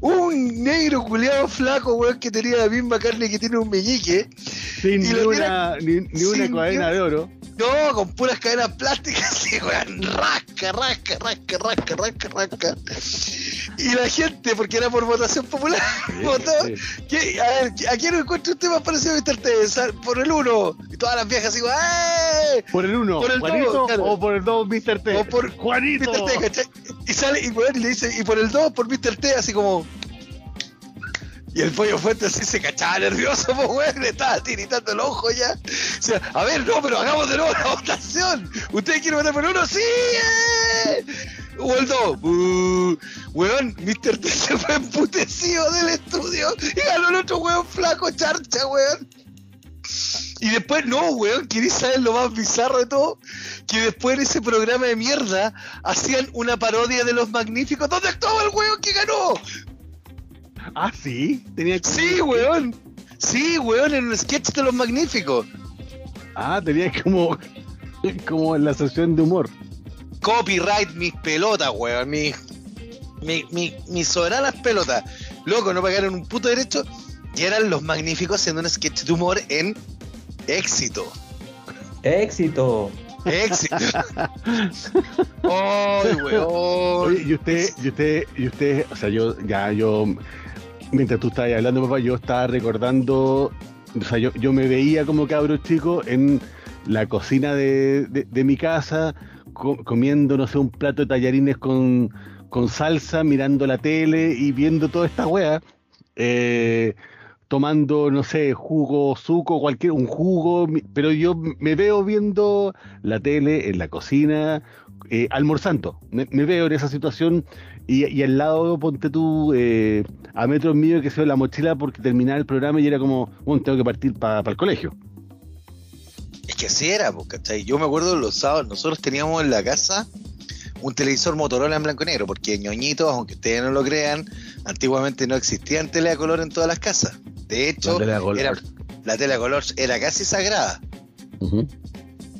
Un negro culiado flaco, weón, que tenía la misma carne que tiene un meñique. Sin Y ni una, ni, ni una cadena de oro. No, con puras cadenas plásticas, y weón, rasca, rasca, rasca, rasca, rasca, rasca. Y la gente, porque era por votación popular, votó. Sí. ¿Qué- a ver, ¿a quién encuentra usted más parecido a Mr. T? Por el uno. Y todas las viejas así, ¡eh! Por el uno, Por el Juanito, dos, claro. o por el dos, Mr. T. O por Juanito. Mr. T, ¿cachai? Y sale y, weón, y le dice, y por el 2, por Mr. T, así como. Y el pollo fuerte así se cachaba nervioso, pues weón, le estaba tiritando el ojo ya. O sea, a ver, no, pero hagamos de nuevo la votación. ¿Ustedes quieren votar por uno? ¡Sí! ¡eh! O el 2. Uh, weón, Mr. T se fue emputecido del estudio y ganó el otro weón flaco, charcha, weón. Y después, no, weón, ¿queréis saber lo más bizarro de todo? Que después en ese programa de mierda hacían una parodia de los magníficos. ¿Dónde estaba el weón que ganó? Ah, sí. Tenía que- Sí, weón. Sí, weón, en un sketch de los magníficos. Ah, tenía como, como en la sesión de humor. Copyright mis pelotas, weón. Mis mi, mi, mis soberanas pelotas. Loco, no pagaron un puto derecho. Y eran los magníficos haciendo un sketch de humor en éxito. Éxito. Éxito. ¡Ay, weón! Oye, y usted, y usted, y usted, o sea, yo, ya, yo, mientras tú estabas hablando, papá, yo estaba recordando, o sea, yo, yo me veía como cabro chico en la cocina de, de- mi casa, co- comiendo, no sé, un plato de tallarines con, con salsa, mirando la tele y viendo toda esta wea, eh, tomando, no sé, jugo, suco, cualquier, un jugo, pero yo me veo viendo la tele en la cocina, eh, almorzando. Me, veo en esa situación y, y al lado, ponte tú, eh, a metros mío que se ve la mochila porque terminaba el programa y era como, bueno, tengo que partir para el colegio. Es que así era, ¿cachai? Yo me acuerdo los sábados, nosotros teníamos en la casa un televisor Motorola en blanco y negro, porque ñoñitos, aunque ustedes no lo crean, antiguamente no existían tele a color en todas las casas. De hecho, La tele a color. era- la tele a color era casi sagrada.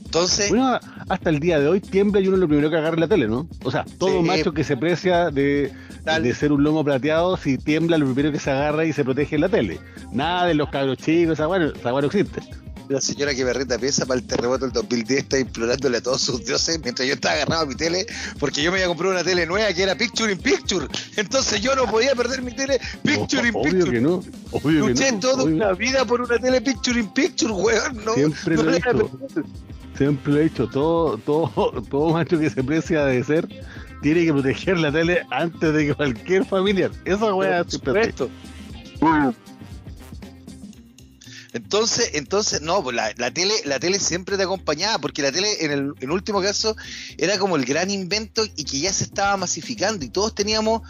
Entonces, Bueno, hasta el día de hoy tiembla y uno es lo primero que agarra la tele, ¿no? O sea, todo Sí. macho que se precia de, Tal. de ser un lomo plateado, si tiembla, lo primero que se agarra y se protege es la tele. Nada de los cabros chicos, esa weá, esa weá no existe. La señora que me renta pieza para el terremoto del 2010 está implorándole a todos sus dioses mientras yo estaba agarrado a mi tele, porque yo me había comprado una tele nueva que era Picture in Picture. Entonces yo no podía perder mi tele Picture in Obvio Picture. que no, obvio Luché que no. toda obvio. una vida por una tele Picture in Picture, weón. No, Siempre no lo he perder. Siempre lo he dicho, todo, todo, todo macho que se precia de ser tiene que proteger la tele antes de que cualquier familiar. Esa weá supuesto. Entonces, entonces, no, pues la, la tele, la tele siempre te acompañaba, porque la tele en el en último caso era como el gran invento y que ya se estaba masificando y todos teníamos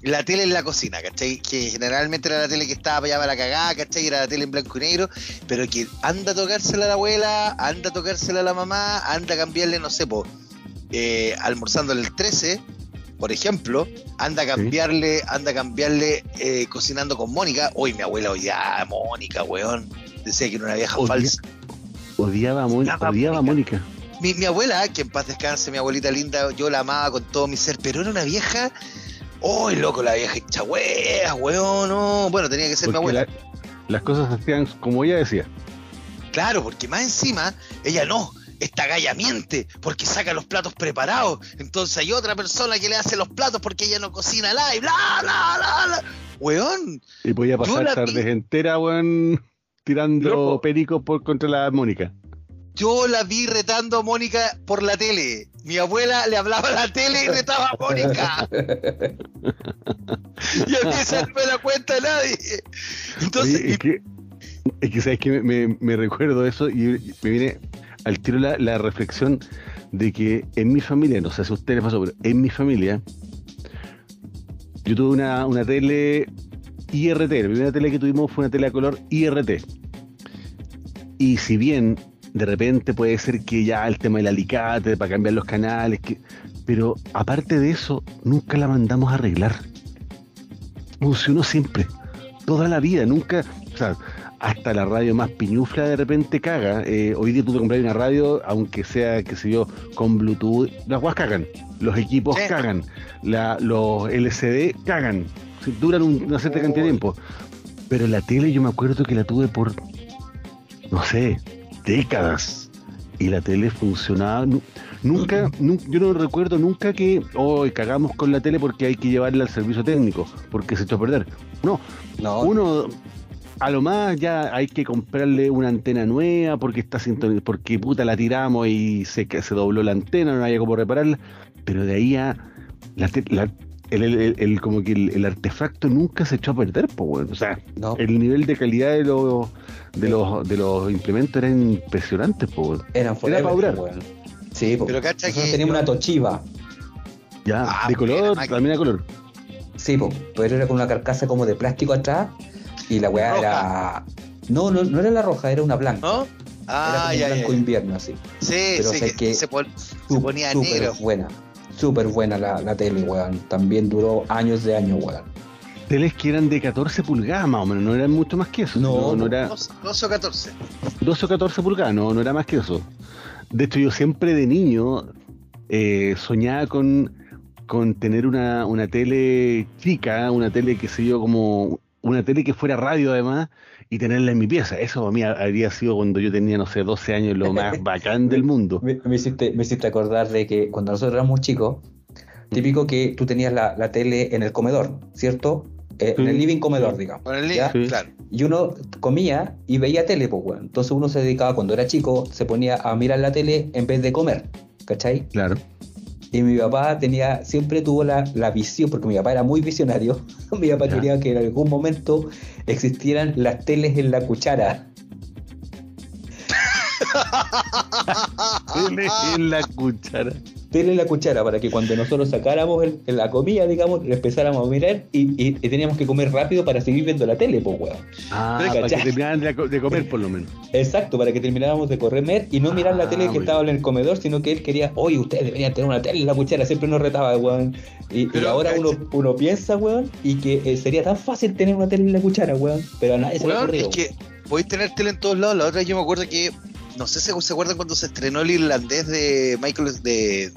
la tele en la cocina, ¿cachai? Que generalmente era la tele que estaba para allá para la cagada, ¿cachai? Era la tele en blanco y negro, pero que anda a tocársela a la abuela, anda a tocársela a la mamá, anda a cambiarle, no sé, po, eh, almorzándole el 13, por ejemplo, anda a cambiarle, anda a cambiarle eh, cocinando con Mónica. Uy, mi abuela a Mónica, weón. Decía que era una vieja Odia- falsa. Odiaba a, Mon- Odiaba a a Mónica. Mi, mi abuela, que en paz descanse, mi abuelita linda, yo la amaba con todo mi ser, pero era una vieja. ¡Uy, loco, la vieja hincha weas, weón! No. Bueno, tenía que ser mi abuela. la- las cosas se hacían como ella decía. Claro, porque más encima, ella no. Esta galla miente porque saca los platos preparados. Entonces hay otra persona que le hace los platos porque ella no cocina live. ¡Bla, bla, bla, bla! Weón, Y podía pasar la tardes enteras, weón, tirando Loco. pericos por contra la Mónica. yo la vi retando a Mónica por la tele. Mi abuela le hablaba a la tele y retaba a Mónica. y a mí esa no me la cuenta nadie. Entonces, Oye, es que, es que sabes que me, me- me recuerdo eso y me viene al tiro la, la reflexión de que en mi familia, no sé si a ustedes les pasó, pero en mi familia, yo tuve una, una tele IRT, la primera tele que tuvimos fue una tele a color IRT. Y si bien de repente puede ser que ya el tema del alicate para cambiar los canales, que, pero aparte de eso, nunca la mandamos a arreglar. Funcionó siempre, toda la vida, nunca, o sea, hasta la radio más piñufla de repente caga. Eh, hoy día tú te compras una radio, aunque sea, qué sé yo, con Bluetooth, las guas cagan, los equipos Sí. cagan, la- los LCD cagan, Duran un- una cierta cantidad de tiempo. Pero la tele yo me acuerdo que la tuve por, no sé, décadas. Y la tele funcionaba. nu- Nunca, nu- yo no recuerdo nunca que hoy cagamos con la tele porque hay que llevarla al servicio técnico, porque se echó a perder. No, No, uno a lo más ya hay que comprarle una antena nueva porque está sintoni- porque puta la tiramos y se, se dobló la antena, no había cómo repararla, pero de ahí a la, te- la- el, el- como que el, el artefacto nunca se echó a perder, pues bueno, o sea, no. el nivel de calidad de los de los de los implementos era impresionante, pues bueno. Eran forever, pa' durar. weón. Sí, po. Pero cacha que- teníamos una Toshiba. ya Ah, de color, también a color. Sí, po, pero era con una carcasa como de plástico atrás y la weá era... No, no, no era la roja, era una blanca. ¿No? era Ah, como ya, un ya. blanco invierno así. Sí, Pero sí, sé que, que se, pon- se Sup- ponía negro. buena. Súper buena la, la tele, weón. También duró años de años, weón. Teles que eran de 14 pulgadas más o menos, no eran mucho más que eso. No, no, no era 12, 12 o 14. 12 o 14 pulgadas, no, no era más que eso. De hecho, yo siempre de niño eh, soñaba con, con tener una, una tele chica, una tele, que sé yo, como una tele que fuera radio además, y tenerla en mi pieza. Eso para mí habría sido cuando yo tenía, no sé, 12 años, lo más bacán del mundo. Me, me hiciste, me hiciste acordar de que cuando nosotros éramos chicos, típico que tú tenías la, la tele en el comedor, ¿cierto? Eh, En el living comedor, digamos. Con el niño, Sí. claro. Y uno comía y veía tele, pues, weón. Entonces uno se dedicaba, cuando era chico, se ponía a mirar la tele en vez de comer, ¿cachai? Claro. Y mi papá tenía, siempre tuvo la, la visión, porque mi papá era muy visionario, mi papá Ya. quería que en algún momento existieran las teles en la cuchara. En la cuchara. Tele en la cuchara, para que cuando nosotros sacáramos el- el- la comida, digamos, le empezáramos a mirar y, y- y teníamos que comer rápido para seguir viendo la tele, pues, weón. Ah, para que terminaran de, co- de comer por lo menos. Exacto, para que termináramos de comer y no mirar la Ah, tele que estaba en el comedor, sino que él quería, oye, ustedes deberían tener una tele en la cuchara, siempre nos retaba, weón. Y, y Pero, ahora uno, uno piensa, weón, y que eh, sería tan fácil tener una tele en la cuchara, weón, pero a nadie se le ocurrido. es que podéis tener tele en todos lados. La otra vez yo me acuerdo que no sé si se acuerdan cuando se estrenó el irlandés de Michael de,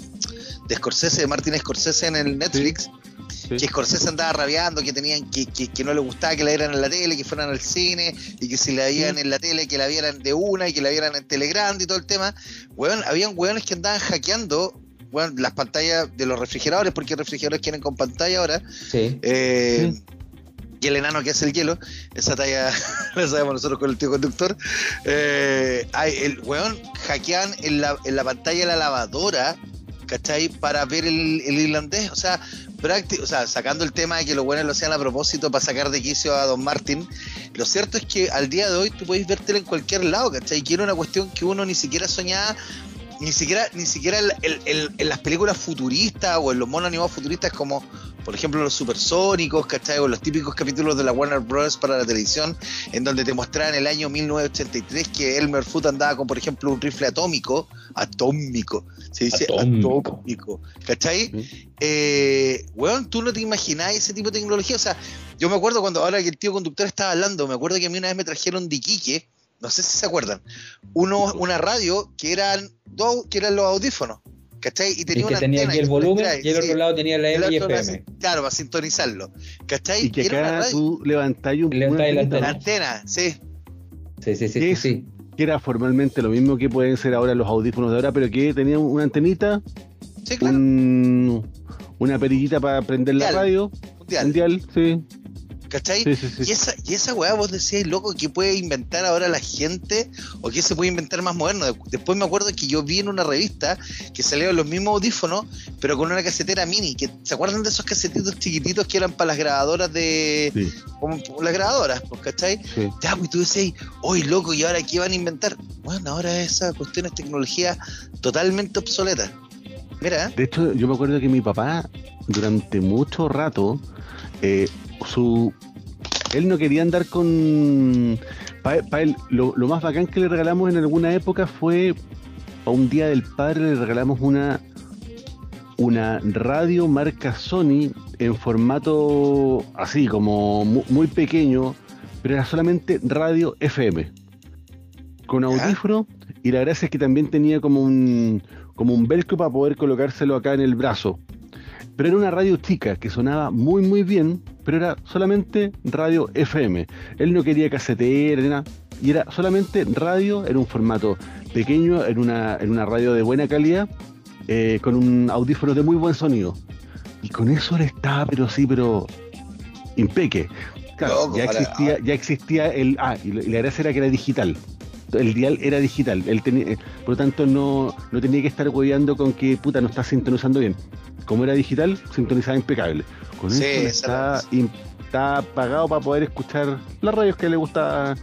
de Scorsese, de Martin Scorsese en el Netflix. Sí. Que Scorsese andaba rabiando, que tenían que, que, que no le gustaba que la vieran en la tele, que fueran al cine, y que si la vieran en la tele, que la vieran de una y que la vieran en Telegram y todo el tema. Weón, habían weones que andaban hackeando weón, las pantallas de los refrigeradores, porque refrigeradores quieren con pantalla ahora. Sí. Eh, Sí. Y el enano que hace el hielo, esa talla la sabemos nosotros con el tío conductor. Eh, hay, el weón hackean en la, en la pantalla de la lavadora, ¿cachai? Para ver el, irlandés. O sea, o sea, sacando el tema de que los buenos lo hacían a propósito para sacar de quicio a Don Martin, lo cierto es que al día de hoy tú podéis vértelo en cualquier lado, ¿cachai? Que era una cuestión que uno ni siquiera soñaba ni siquiera, ni siquiera el- el- el- en las películas futuristas o en los monos animados futuristas como por ejemplo los supersónicos, ¿cachai? O los típicos capítulos de la Warner Bros. para la televisión, en donde te mostraban el año 1983 que Elmer Fudd andaba con, por ejemplo, un rifle atómico, atómico, se dice Atómico. atómico, ¿cachai? Sí. Eh, weón, tú no te imaginás ese tipo de tecnología, o sea, yo me acuerdo cuando ahora que el tío conductor estaba hablando, me acuerdo que a mí una vez me trajeron de Iquique, no sé si se acuerdan, uno, una radio que eran dos, que eran los audífonos, ¿cachai? Y Y tenía que una tenía antena aquí el volumen trae, y el sí, otro lado tenía la M y FM. Claro, para sintonizarlo, ¿cachai? Y que era acá tú levantáis un, Levantáis una la antena. antena, sí, Sí, sí, sí, ¿Qué sí, sí. que era formalmente lo mismo que pueden ser ahora los audífonos de ahora, pero que tenía una antenita, sí, claro, un- una perillita para prender la radio, mundial, mundial, sí, ¿cachai? sí, sí, sí. Y esa, y esa weá, vos decías, loco, ¿qué puede inventar ahora la gente? ¿O qué se puede inventar más moderno? De- Después me acuerdo que yo vi en una revista que salieron los mismos audífonos, pero con una casetera mini. Que, ¿Se acuerdan de esos casetitos chiquititos que eran para las grabadoras de. Sí, como las grabadoras, pues, ¿cachai? sí. Ya, pues y tú decías, hoy loco, ¿y ahora qué van a inventar? Bueno, ahora esa cuestión es tecnología totalmente obsoleta. Mira, ¿eh? De hecho, yo me acuerdo que mi papá, durante mucho rato, eh, su él no quería andar con. Para él, lo, lo más bacán que le regalamos en alguna época fue. A un día del padre le regalamos una. Una radio marca Sony en formato así, como mu- muy pequeño, pero era solamente radio FM. Con audífono, y la gracia es que también tenía como un, como un velcro para poder colocárselo acá en el brazo. Pero era una radio chica que sonaba muy muy bien, pero era solamente radio FM. Él no quería casetera ni nada, y era solamente radio en un formato pequeño, en una, en una radio de buena calidad, eh, con un audífono de muy buen sonido. Y con eso él estaba, pero sí, pero impeque. Claro, Loco, ya existía, ya existía el. Ah, y la gracia era que era digital. El dial era digital. Él tenía, eh, por lo tanto, no, no tenía que estar hueveando con que puta no está sintonizando bien. Como era digital, sintonizaba impecable. Con Sí, esa está, está pagado para poder escuchar las radios que le gusta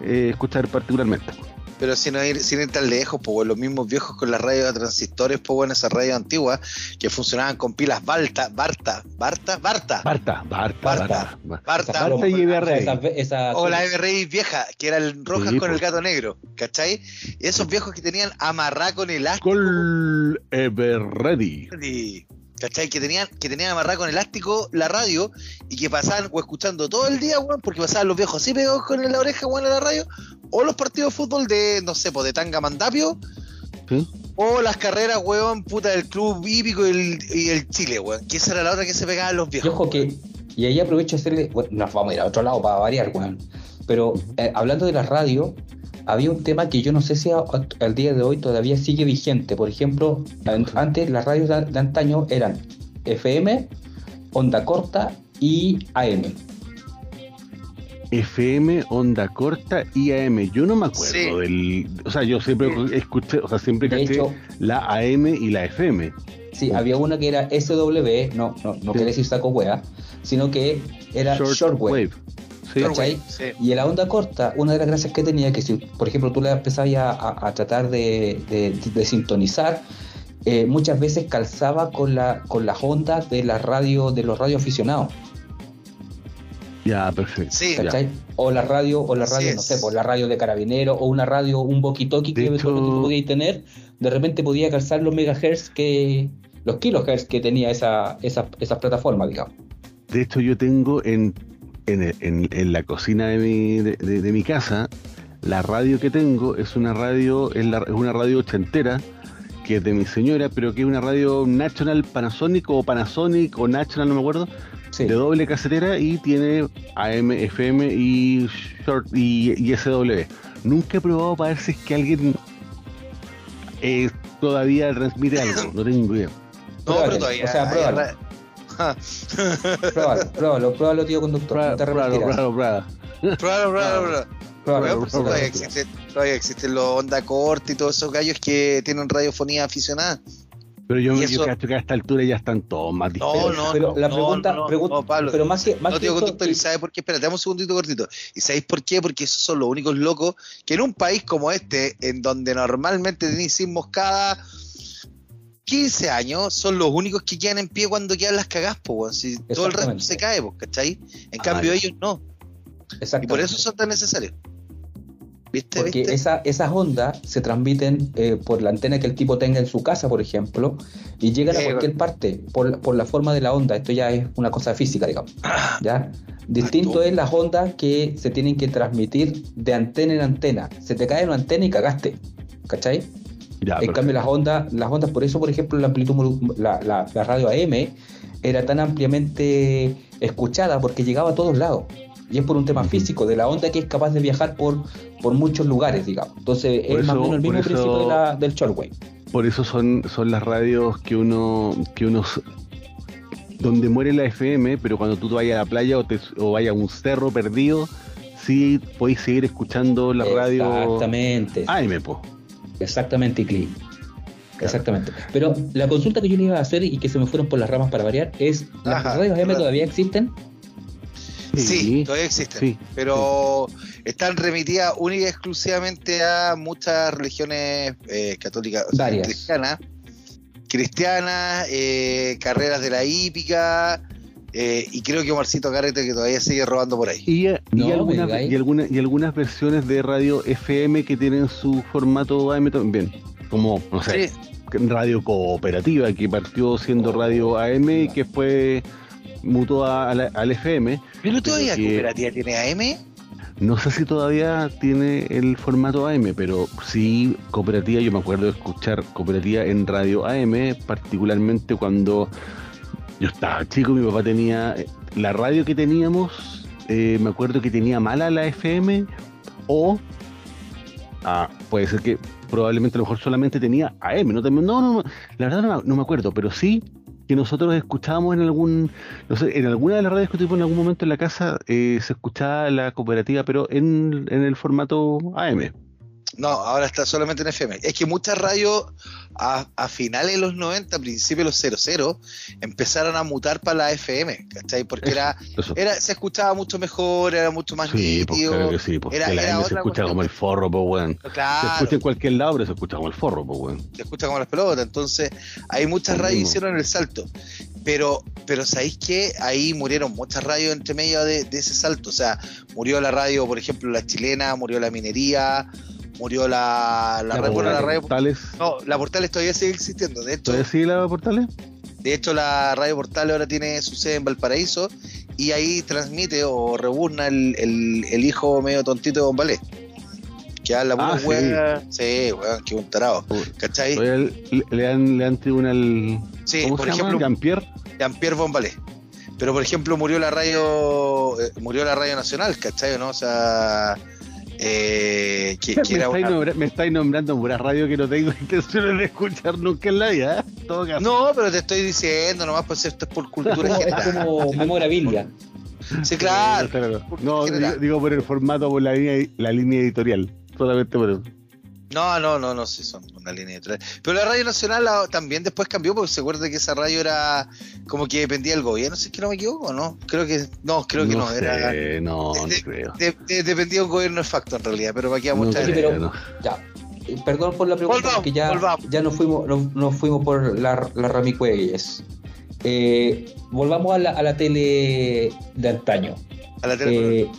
eh, escuchar particularmente. Pero sin ir, sin ir tan lejos, pues los mismos viejos con las radios de transistores, pues bueno, esas radios antiguas que funcionaban con pilas Balta, Barta, Barta, Barta, Barta, Barta, Barta, Barta. Barta. Barta, Barta y EBRI. Esa, esa, o la MRI vieja, que eran rojas Sí, con el gato negro, ¿cachai? Y esos viejos que tenían amarrado con elástico, Col Ever Ready. y- ¿cachai? Que tenían, que tenían amarrado con elástico la radio y que pasaban o escuchando todo el día, weón, porque pasaban los viejos así pegados con la oreja, weón, a la radio, o los partidos de fútbol de, no sé, pues de Tanga Mandapio, ¿Sí? O las carreras, weón, puta, del club hípico y el, y el Chile, weón. Que esa era la otra que se pegaban los Y viejos. ojo que, y ahí aprovecho de hacerle, bueno, nos vamos a ir a otro lado para variar, weón. Pero eh, hablando de la radio, había un tema que yo no sé si a- al día de hoy todavía sigue vigente. Por ejemplo, an- antes las radios de, de antaño eran FM, onda corta y AM. FM, onda corta y AM. Yo no me acuerdo Sí. del. O sea, yo siempre escuché, o sea, siempre De caché hecho, la AM y la FM. sí, había una que era SW, no, no, no Sí. quiere decir saco wea, sino que era shortwave. Sí. Y en la onda corta, una de las gracias que tenía, que si, por ejemplo, tú la empezabas a, a- a tratar de, de- de sintonizar, eh, muchas veces calzaba con, la, con las ondas de la radio, de los radioaficionados, Ya, perfecto. Sí. O la radio, o la Así radio, no es. sé, por la radio de carabinero, o una radio, un walkie-talkie que hecho- tú podías tener, de repente podía calzar los megahertz que, los kilohertz que tenía esa, esa, esa plataforma, digamos. De hecho, yo tengo en, en, en- en la cocina de mi, de, de- de mi casa, La radio que tengo es una radio, es, la- es una radio ochentera, que es de mi señora, pero que es una radio National Panasonic o Panasonic o National, no me acuerdo, Sí. de doble casetera y tiene AM, FM y short y, y SW. Nunca he probado para ver si es que alguien eh, todavía transmite algo, no tengo idea. No, pero todavía. o sea, hay pruébalo. Pruébalo, pruébalo, tío conductor. no te Pruébalo, pruébalo, pruébalo. Pruébalo, pruébalo, pruébalo. Pruébalo, Weón, no te todavía existen, todavía existen los onda corta y todos esos gallos que tienen radiofonía aficionada. Pero yo, yo eso- que a esta altura ya están todos más No, dispersos. no, Pero la no, pregunta, no, pregunta no, Pablo. pero más que, más No, que tío, esto, conductor, ¿y sabe por qué? Espérate, dame un segundito cortito. ¿Y sabéis por qué? Porque esos son los únicos locos que en un país como este, en donde normalmente tenéis sismos cada 15 años, son los únicos que quedan en pie cuando quedan las cagás, po, weón. Si todo el resto se cae, po, ¿cachai? En Ah, cambio ellos no. Y por eso son tan necesarios. ¿Viste? Porque ¿Viste? esa- esas ondas se transmiten eh, por la antena que el tipo tenga en su casa, por ejemplo, y llegan a cualquier parte por, por la forma de la onda. Esto ya es una cosa física, digamos. ¿ya? Distinto es las ondas que se tienen que transmitir de antena en antena. Se te cae una antena y cagaste. ¿Cachai? Ya, en cambio, las ondas, las ondas, por eso, por ejemplo, la amplitud, la, la- la radio AM era tan ampliamente escuchada porque llegaba a todos lados. Y es por un tema físico, de la onda que es capaz de viajar por, por muchos lugares, digamos. Entonces, Por es más o menos el mismo eso- principio de la- del shortwave. Por eso son, son las radios que uno, que uno s- donde muere la FM, pero cuando tú vayas a la playa o, te, o vayas a un cerro perdido, sí podéis seguir escuchando la radio Exactamente. AM, po. Exactamente, Cli. Exactamente. Pero la consulta que yo le iba a hacer y que se me fueron por las ramas para variar es: ¿las Ajá, radios claro. todavía existen? Sí, todavía existen. sí, pero están remitidas única y exclusivamente a muchas religiones eh, católicas, o sea, Varias. cristianas, cristianas, eh, carreras de la hípica, eh, y creo que Marcito Carrete que todavía sigue robando por ahí. Y, y No, me algunas, y, algunas, y algunas versiones de radio FM que tienen su formato AM también, como, no sé, Sí, radio cooperativa, que partió siendo radio AM y que después mutó a- a la- al FM. pero todavía que- Cooperativa tiene AM. No sé si todavía tiene el formato AM, pero sí cooperativa, yo me acuerdo de escuchar cooperativa en radio AM, particularmente cuando yo estaba chico, mi papá tenía eh, la radio que teníamos, eh, me acuerdo que tenía mala la FM o ah, puede ser que probablemente a lo mejor solamente tenía AM, no, no, no, la verdad no me acuerdo, pero sí que nosotros escuchábamos en algún, no sé, en alguna de las radios que tuvimos en algún momento en la casa, eh, se escuchaba la cooperativa, pero en, en el formato AM. No, ahora está solamente en FM. Es que muchas radios a, a finales de los 90, principios de los 00, empezaron a mutar para la FM, ¿cachai? Porque era, se escuchaba mucho mejor, era mucho más Sí, pues nítido. claro que sí, porque Era- la era AM se escucha cuestión. como el forro, pues weón. Se Claro, escucha en cualquier lado, pero se escucha como el forro, pues weón. se escucha como las pelotas. Entonces, hay muchas radios hicieron el salto. Pero, pero ¿sabéis qué? Ahí murieron muchas radios entre medio de, de ese salto. O sea, murió la radio, por ejemplo, la chilena, murió la minería, murió la, la, La bueno, la radio. Portales. No, la Portales todavía sigue existiendo. De hecho, ¿Todavía sigue la Portales? de hecho la radio Portales ahora tiene su sede en Valparaíso y ahí transmite o rebuzna el, el, el hijo medio tontito de Bombalé. Que habla Ah, sí. wea. Sí, weón, que un tarado. ¿Cachai? Le, dan, le dan tribunal. Sí, ¿Cómo por ejemplo, Jean-Pierre. Jean-Pierre Bombalé. Pero por ejemplo murió la radio eh, murió la radio nacional, ¿cachai? ¿no? O sea, eh, que, que Me estáis, una- nombra- me estáis nombrando pura radio que no tengo intenciones de escuchar nunca en la vida. ¿eh? Todo caso. No, pero te estoy diciendo nomás, pues esto es por cultura como, es como memorabilia. Sí, claro. No, digo por el formato, por la línea, la línea editorial. Solamente por eso. No, no, no, no, sí, son una línea de tres. Pero la radio nacional la- también después cambió porque se acuerda que esa radio era como que dependía del gobierno, si es que no me equivoco, ¿no? Creo que no, creo que no, sé, era No, no creo. de- de- dependía de un gobierno de facto en realidad, pero para qué vamos a no. Ya. Eh, Perdón por la pregunta, Volvamos, porque ya, volvamos. ya nos fuimos, nos, nos fuimos por la, la ramicuelles. Eh, volvamos a la, a la tele de antaño. a la tele. eh, de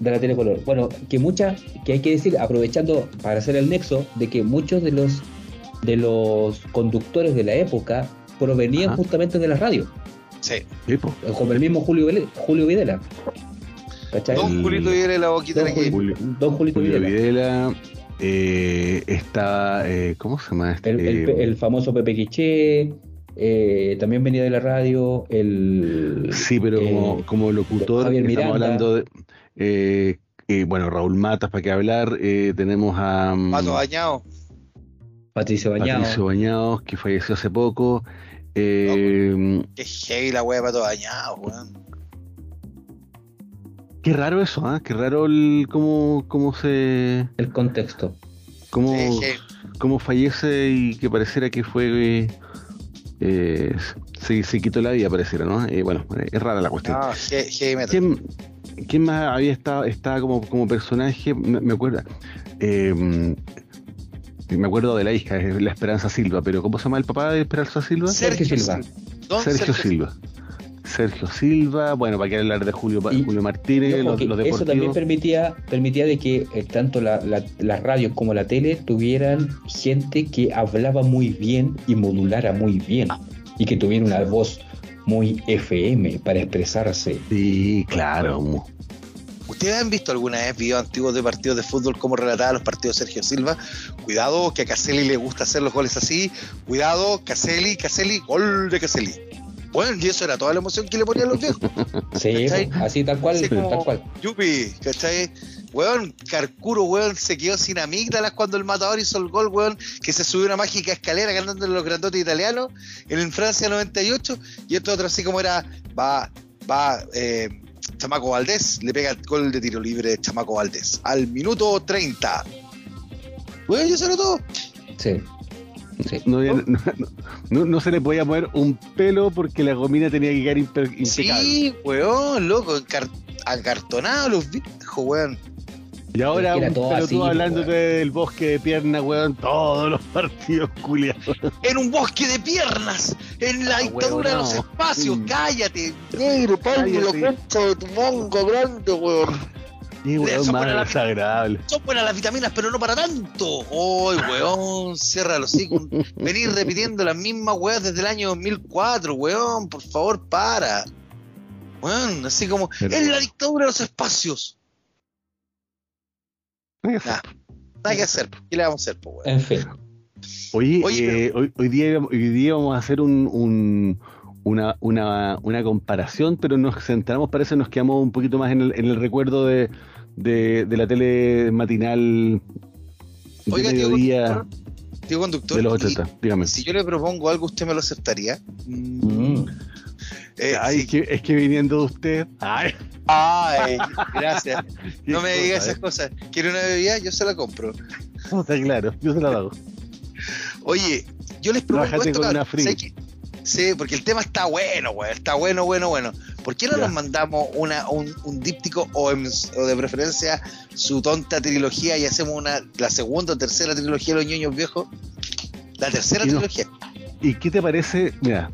la telecolor. Bueno, que muchas, que hay que decir, aprovechando para hacer el nexo, de que muchos de los de los conductores de la época provenían Ajá. justamente de la radio, Sí. Po. como el mismo Julio, Julio Videla. ¿cachai? Don Julito Videla la boquita Don de aquí. Julio, Don Julito Julio Videla. Videla. eh, está, eh, ¿cómo se llama? este? El, el- el famoso Pepe Quiché, eh, también venía de la radio, el... Sí, pero como, eh, como locutor, estamos hablando de. Eh, eh, bueno, Raúl Matas, para qué hablar. eh, tenemos a. mm, Pato bañado. Patricio Bañado. Patricio Bañados, que falleció hace poco. eh, Qué heavy la wea Pato bañado, weón. qué raro eso, ¿ah? Qué raro el, cómo, cómo se. El contexto. Cómo, Sí, cómo fallece y que pareciera que fue. eh, se, se quitó la vida, pareciera, ¿no? Eh, bueno, es rara la cuestión. No, he- heavy metal. ¿Quién, quién más había estado, estaba como, como personaje? Me, me acuerdo. eh, me acuerdo de la hija, es la Esperanza Silva, pero ¿cómo se llama el papá de Esperanza Silva? Sergio Silva. Don Sergio Silva. Sergio Silva, bueno, para que hablar de Julio, Y- Julio Martínez, los, los eso también permitía, permitía de que eh, tanto la, la- las radios como la tele tuvieran gente que hablaba muy bien y modulara muy bien y que tuviera una voz muy FM para expresarse. Sí, claro. ¿Ustedes han visto alguna vez videos antiguos de partidos de fútbol como relataba los partidos de Sergio Silva? Cuidado, que a Caselli le gusta hacer los goles así. Cuidado, Caselli, Caselli, gol de Caselli. Bueno, y eso era toda la emoción que le ponían los viejos. Sí, ¿Cachai? así tal cual, Así como- tal cual. Yupi, ¿cachai? Weón, Carcuro, weón, se quedó sin amígdalas cuando el matador hizo el gol, weón, que se subió una mágica escalera ganando los grandotes italianos en Francia 98, y esto otro así como era, va, va, eh, Chamaco Valdés, le pega el gol de tiro libre de Chamaco Valdés, al minuto 30. Weón, yo sé todo. Sí. Sí. No, había- no, no- no se le podía mover un pelo porque la gomina tenía que quedar impe- impecable. Sí, weón, loco, acartonado los viejos, weón. Y ahora un pelotudo hablándote del bosque de pierna, weón, todos los partidos culiados. en un bosque de piernas, en la Ah, dictadura de los espacios. Mm. Cállate, negro, Pablo, concha de tu mongo grande, weón. Y weón, Eso más para la- desagradable. Son buenas las vitaminas, pero no para tanto. ¡Ay, weón! Cierra los hocico. Venir repitiendo las mismas weas desde el año 2004, weón. Por favor, para. Weón, así como, Pero- es la dictadura de los espacios. Nada, nada que hacer. ¿Qué le vamos a hacer, po, weón? En fin. Oye, Oye, eh, hoy, hoy día, hoy día vamos a hacer un, un- una, una, una comparación, pero nos centramos, parece, nos quedamos un poquito más en el, en el recuerdo de, de, de la tele matinal de Oiga, mediodía conductor, tío conductor, de los y 80. Dígame. si yo le propongo algo, ¿usted me lo aceptaría? Mm. Eh, Ay, sí. es, que, es que viniendo de usted. Ay, Ay, gracias. No me diga eh. esas cosas. ¿Quiere una bebida? Yo se la compro. Está claro, yo se la hago. Oye, yo les propongo Bájate esto, con cabrón. una free. Sí, porque el tema está bueno, güey. Está bueno, bueno, bueno. ¿Por qué no Ya. nos mandamos una, un, un díptico o, en- o de preferencia su tonta trilogía y hacemos una la segunda o tercera trilogía de los ñoños viejos? La tercera Y no- trilogía. ¿Y qué te parece? Mira,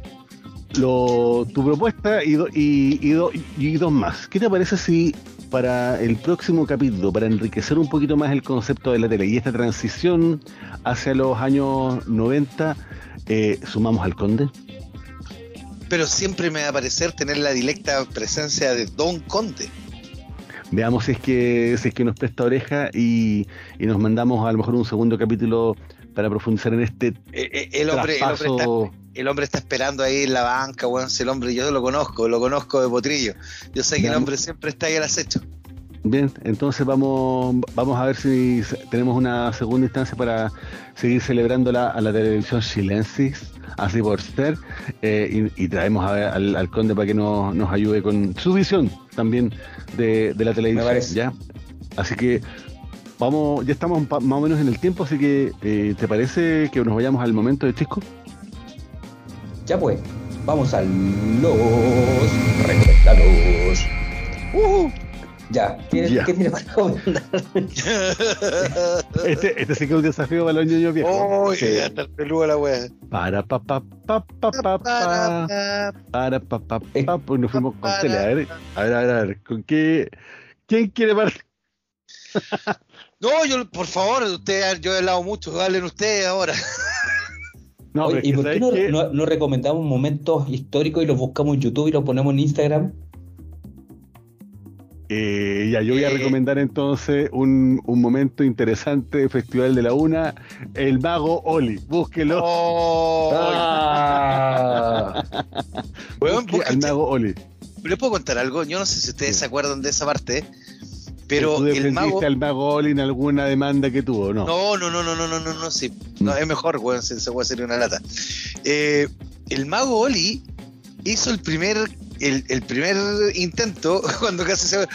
lo, tu propuesta y, do- y, y do- y dos más. ¿Qué te parece si para el próximo capítulo, para enriquecer un poquito más el concepto de la tele y esta transición hacia los años 90, eh, sumamos al conde? Pero siempre me va a parecer tener la directa presencia de Don Conde. Veamos si es que, si es que nos presta oreja y, y nos mandamos a lo mejor un segundo capítulo para profundizar en este Eh, eh, el, hombre, el, hombre está, traspaso. el hombre está esperando ahí en la banca, weón. El hombre, yo lo conozco, lo conozco de potrillo. Yo sé que el hombre siempre está ahí al acecho. Bien, entonces vamos, vamos a ver si tenemos una segunda instancia para seguir celebrando la, a la televisión chilensis, así por ser, eh, y, y traemos a al, al conde para que nos, nos ayude con su visión también de, de la televisión. ¿ya? Así que vamos, ya estamos más o menos en el tiempo, así que eh, ¿te parece que nos vayamos al momento de Chisco? Ya pues, vamos a los recomendados. Uh, Ya, ¿tiene, Ya. ¿qué tiene para recomendar? Este, este sí que es un desafío para los niños viejos. Oh, Sí. ya está el peludo la wea. Para pa pa pa pa pa pa. Para, pa, pa, pa, pues nos fuimos con tele. A ver, a ver, a ver, a ver, ¿con qué? ¿Quién quiere partir? No, yo, por favor, usted, yo he hablado mucho, hablen ustedes ahora. No, Oye, ¿Y por qué ¿sabes no, qué? no- no recomendamos momentos históricos y los buscamos en YouTube y los ponemos en Instagram? Eh, ya, yo voy a Eh. recomendar entonces un, un momento interesante del Festival de la Una, el mago Oli. Búsquelo. Oh, Ah. weón, Busque al mago Oli. ¿Les puedo contar algo? Yo no sé si ustedes Sí. se acuerdan de esa parte, pero ¿Tú el mago. al mago Oli en alguna demanda que tuvo? No. No, no, no, no, no, no, no, no, sí. No, es mejor, weón, se, se puede hacer una lata. Eh, el mago Oli hizo el primer, el, el primer intento cuando casi se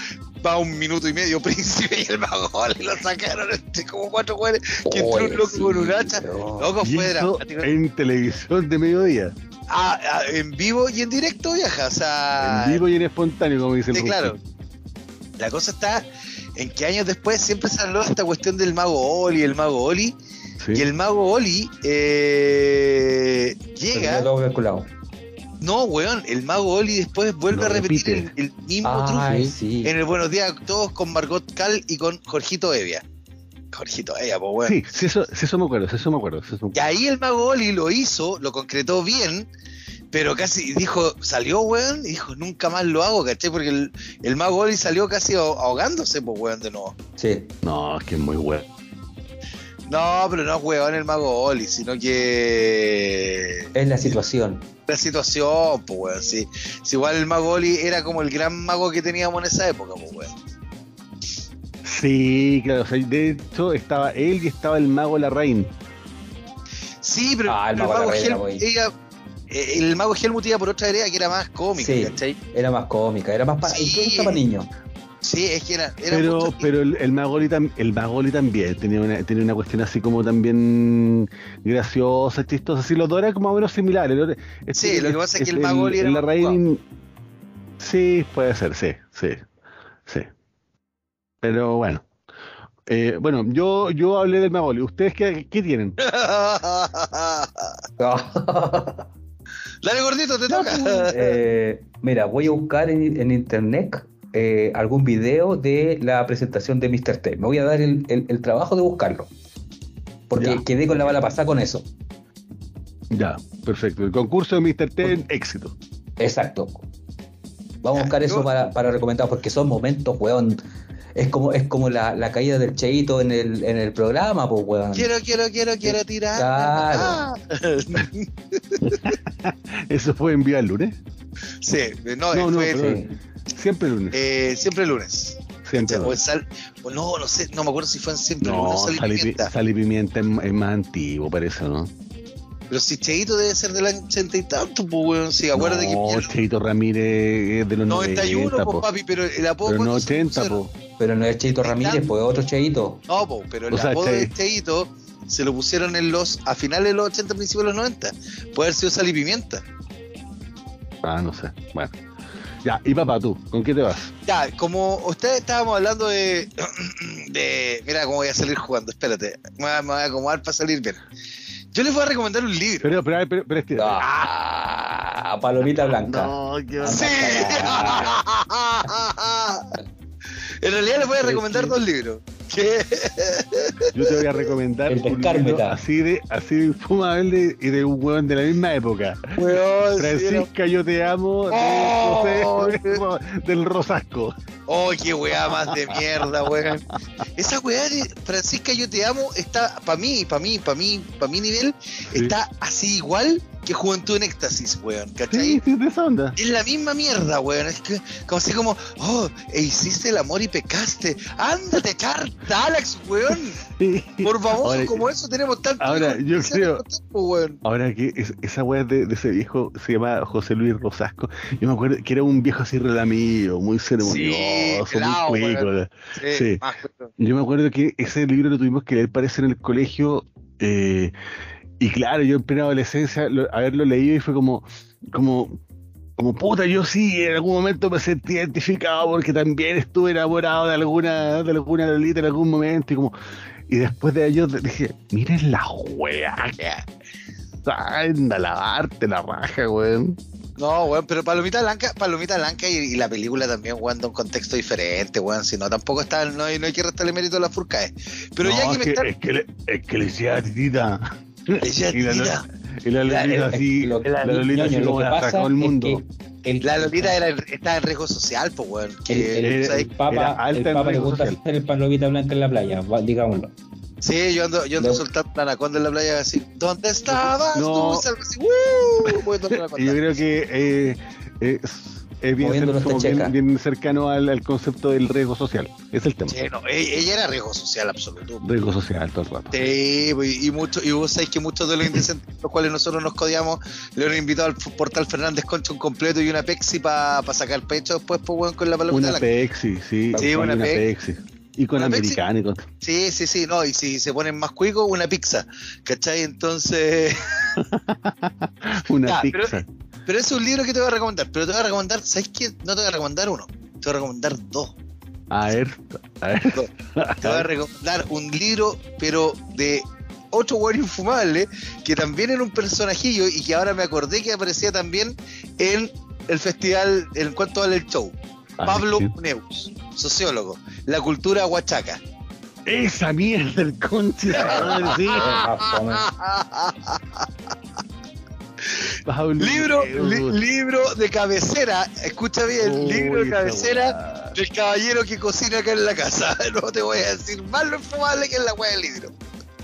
va un minuto y medio príncipe y el mago Oli lo sacaron entre como cuatro weones que entró un loco con un hacha. Loco Y fue dramático. en televisión de mediodía. Ah, ah, en vivo y en directo viaja, o sea. en vivo y en espontáneo, como dicen. Sí, claro. La cosa está en que años después siempre se habló de esta cuestión del mago Oli, el mago Oli, Sí. y el mago Oli eh, llega. No, weón, el mago Oli después vuelve Lo a repetir el, el mismo Ay, truco sí. en el Buenos Días a todos con Margot Cal y con Jorgito Evia. Jorgito Evia, pues weón. Sí, sí, eso, sí, eso me acuerdo, sí, eso me acuerdo. sí, eso me Y ahí el mago Oli lo hizo, lo concretó bien, pero casi dijo, salió, weón, y dijo, nunca más lo hago, ¿cachai? Porque el, el mago Oli salió casi ahogándose, pues, weón, de nuevo. Sí. No, es que es muy bueno. No, pero no es weón el mago Oli, sino que Es la situación. la situación, pues, weón, sí. Si igual el mago Oli era como el gran mago que teníamos en esa época, pues, weón. Sí, claro. o sea, de hecho, estaba él y estaba el mago Larraín. Sí, pero, Ah, el pero mago el, Larraín mago era Helmut, ella- eh, el mago Helmut iba por otra área que era más cómica, Sí. ¿cachai? Era más cómica, era más para, Sí. para niños. Sí, es que era, era Pero, mucho- pero el, el Magoli tam- el Magoli también tenía una, tenía una cuestión así como también graciosa, chistosa. Así los dos eran como más o menos similares. Otro- Sí, lo que pasa es que el Magoli era el más Larraín- Sí, puede ser, sí, sí, sí. Pero bueno. Eh, bueno, yo, yo hablé del Magoli. ¿Ustedes qué, qué tienen? Dale, gordito, te toca. Eh, mira, voy a buscar en, en internet eh, algún video de la presentación de Mr. T. Me voy a dar el, el- el trabajo de buscarlo. Porque Ya. quedé con la bala pasada con eso. Ya, perfecto. El concurso de Mr. T en éxito. Exacto. Vamos a buscar eso para, para recomendar, porque son momentos, weón. Es como, es como la, la caída del Cheito en el, en el programa, pues, weón. Quiero, quiero, quiero, quiero tirar. Claro. Ah. Eso fue enviado el lunes. sí, no, No, no, fue Sí. Siempre el lunes. eh, siempre lunes. Siempre. O en sal- o no, no sé, no me acuerdo si fue en siempre No, lunes o sal y sal y, pimienta. sal y pimienta es, es más antiguo, parece, ¿no? Pero si Cheito debe ser del año 80 y tanto, pues, weón. Sí, acuérdate no, que. Cheito Ramírez es de los 91, 90, pues, papi, pero el apodo. pero no ¿cuándo se 80, pusieron? po. Pero no es Cheito Ramírez, pues otro Cheito. No, po, pero el O sea, apodo Che- de Cheito se lo pusieron en los a finales de los 80, principios de los 90. Puede haber sido sal y pimienta. Ah, no sé. Bueno. Ya, y papá, tú, ¿con qué te vas? Ya, como ustedes estábamos hablando de, de. Mira cómo voy a salir jugando, espérate. Me voy a, me voy a acomodar para salir bien. Yo les voy a recomendar un libro. Pero, pero, pero, pero es que. Ah, palomita blanca. no, qué Sí. en realidad les voy a recomendar dos libros. Yo te voy a recomendar El un así de, así de infumable y de un hueón de la misma época. Weón, sí, Francisca, yo te amo, de Oh, José del Rosasco. Oh, qué weá más de mierda, weón. Esa weá de Francisca, yo te amo, está, para mí, para mí, para mí, para mi nivel, Sí. está así igual que Juventud en Éxtasis, weón, ¿cachai? Sí, sí, de esa onda. Es la misma mierda, weón. Es que, como así como, oh, e hiciste el amor y pecaste. Ándate, a Alex, weón. Por Ahora- como eso tenemos tanto. ahora, yo creo- tiempo, weón. Ahora que es- esa weá de, de ese viejo se llama José Luis Rosasco, yo me acuerdo que era un viejo así relamido, muy ceremonioso, muy cuico. Sí. Yo me acuerdo que ese libro lo tuvimos que leer, parece, en el colegio, eh, y claro, yo en plena adolescencia, lo- haberlo leído y fue como, como, como puta, yo sí, en algún momento me sentí identificado porque también estuve enamorado de alguna, de alguna Lolita en algún momento, y como, y después de ello dije, miren la weá, anda a lavarte la raja, weón. No, weón, pero Palomita Blanca, Palomita Blanca y, y la película también, weón, da un contexto diferente, weón. Si no, tampoco está, no hay, no hay que restarle mérito a las furcaes. Pero No, ya que es me que, están. es que le, es que le decía a Titita. Le decía la, Titita. Y la Lolita Eh, así, lo- la Lolita así como que la pasa sacó el es mundo. que el- La Lolita era, estaba en riesgo social, pues, weón. El, Que, el- el Papa, el Papa le gusta social. hacer el palomita blanca en la playa, digámoslo. Sí, yo ando, yo ando No. soltando la anaconda en la playa así. ¿Dónde estabas No. tú? Así, ¡Woo! Voy a tomar la Y yo creo que eh, es, es bien, como cercano al, al concepto del riesgo social. Es el tema. Sí, no, e- ella era riesgo social absoluto. Riesgo social todo el rato. Sí, y, mucho, y vos sabés que muchos de los indecentes con los cuales nosotros nos codiamos le han invitado al portal Fernández Concha un completo y una Pepsi para sacar pecho después, pues, weón, con la palomita Una. Pepsi, sí. Sí, una Una americano y con... Sí, sí, sí, no, y si se ponen más cuicos, una pizza, ¿cachai? Entonces, una Ya, pizza. pero es un libro que te voy a recomendar, pero te voy a recomendar, ¿sabes qué? No te voy a recomendar uno, te voy a recomendar dos. A ver, a ver. Te voy a recomendar un libro, pero de otro weón infumable, que también era un personajillo y que ahora me acordé que aparecía también en el festival, en cuanto vale el show. A ver, Pablo. Neus, sociólogo, la cultura huachaca. Esa mierda, el madre, sí. Libro, li- libro de cabecera, escucha bien, Uy, libro de cabecera del caballero que cocina acá en la casa. No te voy a decir más lo infumable que es la weá del libro.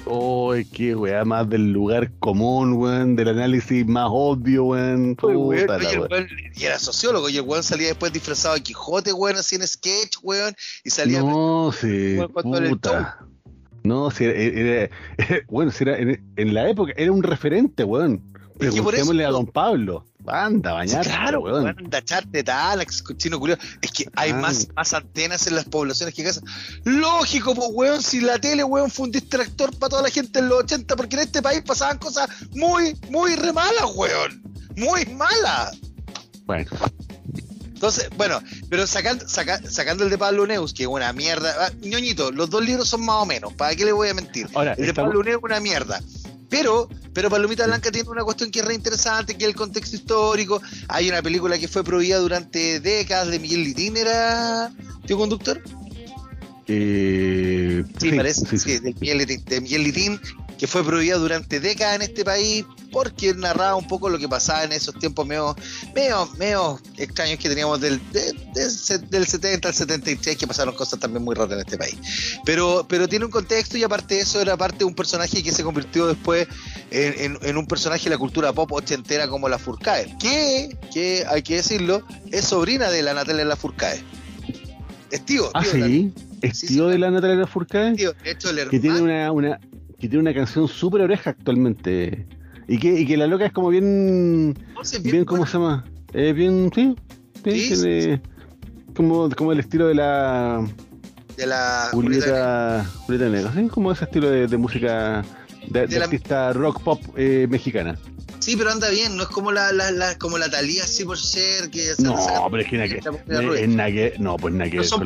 Uy, qué weá más del lugar común, weón, del análisis más obvio, weón. La oye, y era sociólogo, y el weón salía después disfrazado de Quijote, weón, así en sketch, weón, y salía No, sí, puta. No, sí, era, era- era- bueno, sí, era, en, en la época era un referente, weón. Preguntémosle a don Pablo. Anda, bañarte, claro, weón. anda, echarte tal, cochino culiao. Es que hay Ah. más, más antenas en las poblaciones que casas. Lógico, pues, weón, si la tele, weón, fue un distractor para toda la gente en los 80, porque en este país pasaban cosas muy, muy re malas, weón. Muy malas. Bueno, Entonces, bueno, pero sacando, saca- sacando el de Pablo Neus, que es una mierda. ah, ñoñito, los dos libros son más o menos, ¿para qué le voy a mentir? Ahora, el de Pablo Neus es una mierda. Pero, pero Palomita Blanca tiene una cuestión que es re interesante, que es el contexto histórico. Hay una película que fue prohibida durante décadas de Miguel Litín, ¿era tío conductor? eh, Sí, parece, sí, sí, de, Miguel Litín, de Miguel Litín, que fue prohibida durante décadas en este país porque narraba un poco lo que pasaba en esos tiempos medio, medio, medio extraños que teníamos del, de- de- del 70 al 73, que pasaron cosas también muy raras en este país. Pero, pero tiene un contexto y aparte de eso era parte de un personaje que se convirtió después en, en- en un personaje de la cultura pop ochentera como la Furcae, que, que hay que decirlo, es sobrina de la Natalia Lafourcade. Es tío, Ah, tío la- sí. Es tío sí, de la Natalia Lafourcade. tío. De hecho, el que tiene hermano- una, una que tiene una canción súper oreja actualmente. Y que, y que la loca es como bien no sé, bien, cómo se llama es bien sí, sí, Sí, tiene como como el estilo de la de la Julieta Julieta Julieta Negro sí como ese estilo de, de música de, de De la- artista rock pop eh, mexicana Sí, pero anda bien, no es como la, la, la- como la Talía así por ser que se no saca- pero es que nada que- no, ruido. es nada que- no pues nada que no con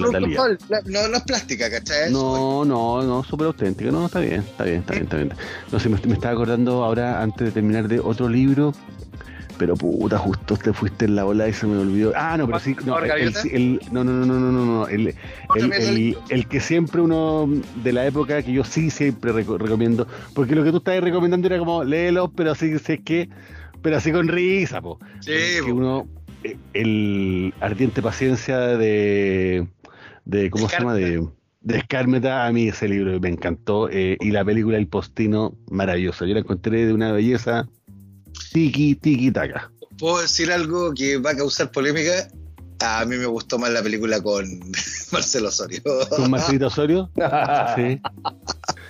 la no, no es plástica, ¿cachai? No, no, no, súper auténtico, no, está bien, está bien, está bien, está bien. No sé, me, me estaba acordando ahora, antes de terminar, de otro libro, pero puta, justo te fuiste en la ola y se me olvidó. Ah, no, pero sí, no, ¿Por el, no, no, no, no, no, no, no, el, el, que siempre uno de la época que yo sí siempre reco- recomiendo, porque lo que tú estabas recomendando era como léelo, pero así, si es que, pero así con risa, po. Sí, que po. uno, eh, el ardiente paciencia de, de ¿cómo se llama? De, de Escármeta, a mí ese libro me encantó, eh, y la película El Postino, maravillosa, yo la encontré de una belleza tiki, tiki, taka. ¿Puedo decir algo que va a causar polémica? A mí me gustó más la película con Marcelo Osorio. ¿Con Marcelito Osorio? Sí.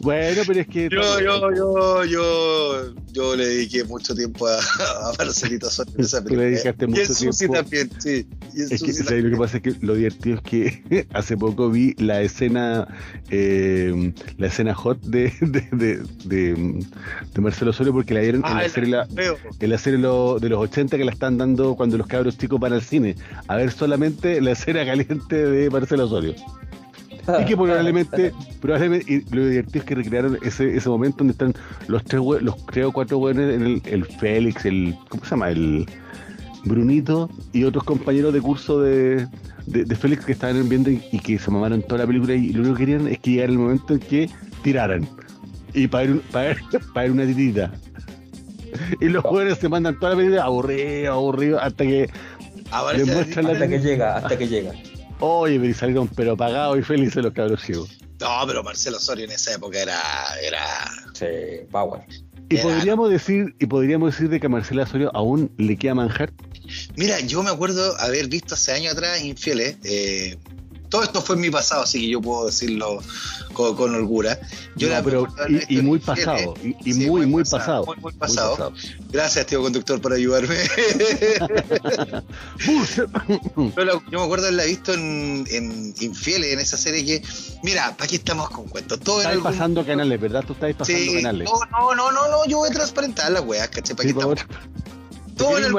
Bueno, pero es que... Yo, yo, yo, yo, yo le dediqué mucho tiempo a, a Marcelito en esa Tú le dedicaste y mucho en Susi tiempo. también, sí. Y en Es lo que pasa es que lo divertido es que hace poco vi la escena eh, la escena hot de, de, de, de- de Marcelo Osorio porque la dieron en Ah, la el- serie, la- en la serie lo- de los 80 que la están dando cuando los cabros chicos van al cine. A ver solamente la escena caliente de Marcelo Osorio y que probablemente probablemente y lo divertido es que recrearon ese, ese momento donde están los tres los tres o cuatro buenos en el, el Félix el ¿cómo se llama? el Brunito y otros compañeros de curso de, de, de Félix que estaban viendo y, y que se mamaron toda la película y lo único que querían es que llegara el momento en que tiraran. Y para un- para para una tirita y los jóvenes se mandan toda la película aburrido, aburrido, hasta que Aparece les muestran la Hasta que llega, hasta que llega. Oye, salieron pero pagados y felices los cabros ciegos. No, pero Marcelo Osorio en esa época era. era... Sí, Power. Y Era- podríamos decir, y podríamos decir de que a Marcela Osorio aún le queda manjar. Mira, yo me acuerdo haber visto hace años atrás Infieles. eh, todo esto fue en mi pasado, así que yo puedo decirlo con, con holgura. Yo No, la- pero, y, muy pasado, y, y sí, muy, muy pasado. Muy, muy Muy pasado. pasado. Gracias, tío conductor, por ayudarme. Yo, la- yo me acuerdo haberla visto en, en Infieles, en esa serie que, mira, ¿para qué estamos con cuentos? Todo Estáis algún- pasando canales, ¿verdad? Tú estás pasando Sí, canales. no, no, no, no, no, yo voy a transparentar las weas, ¿cachai? ¿Para Sí, qué estamos? Todo en ¿Queréis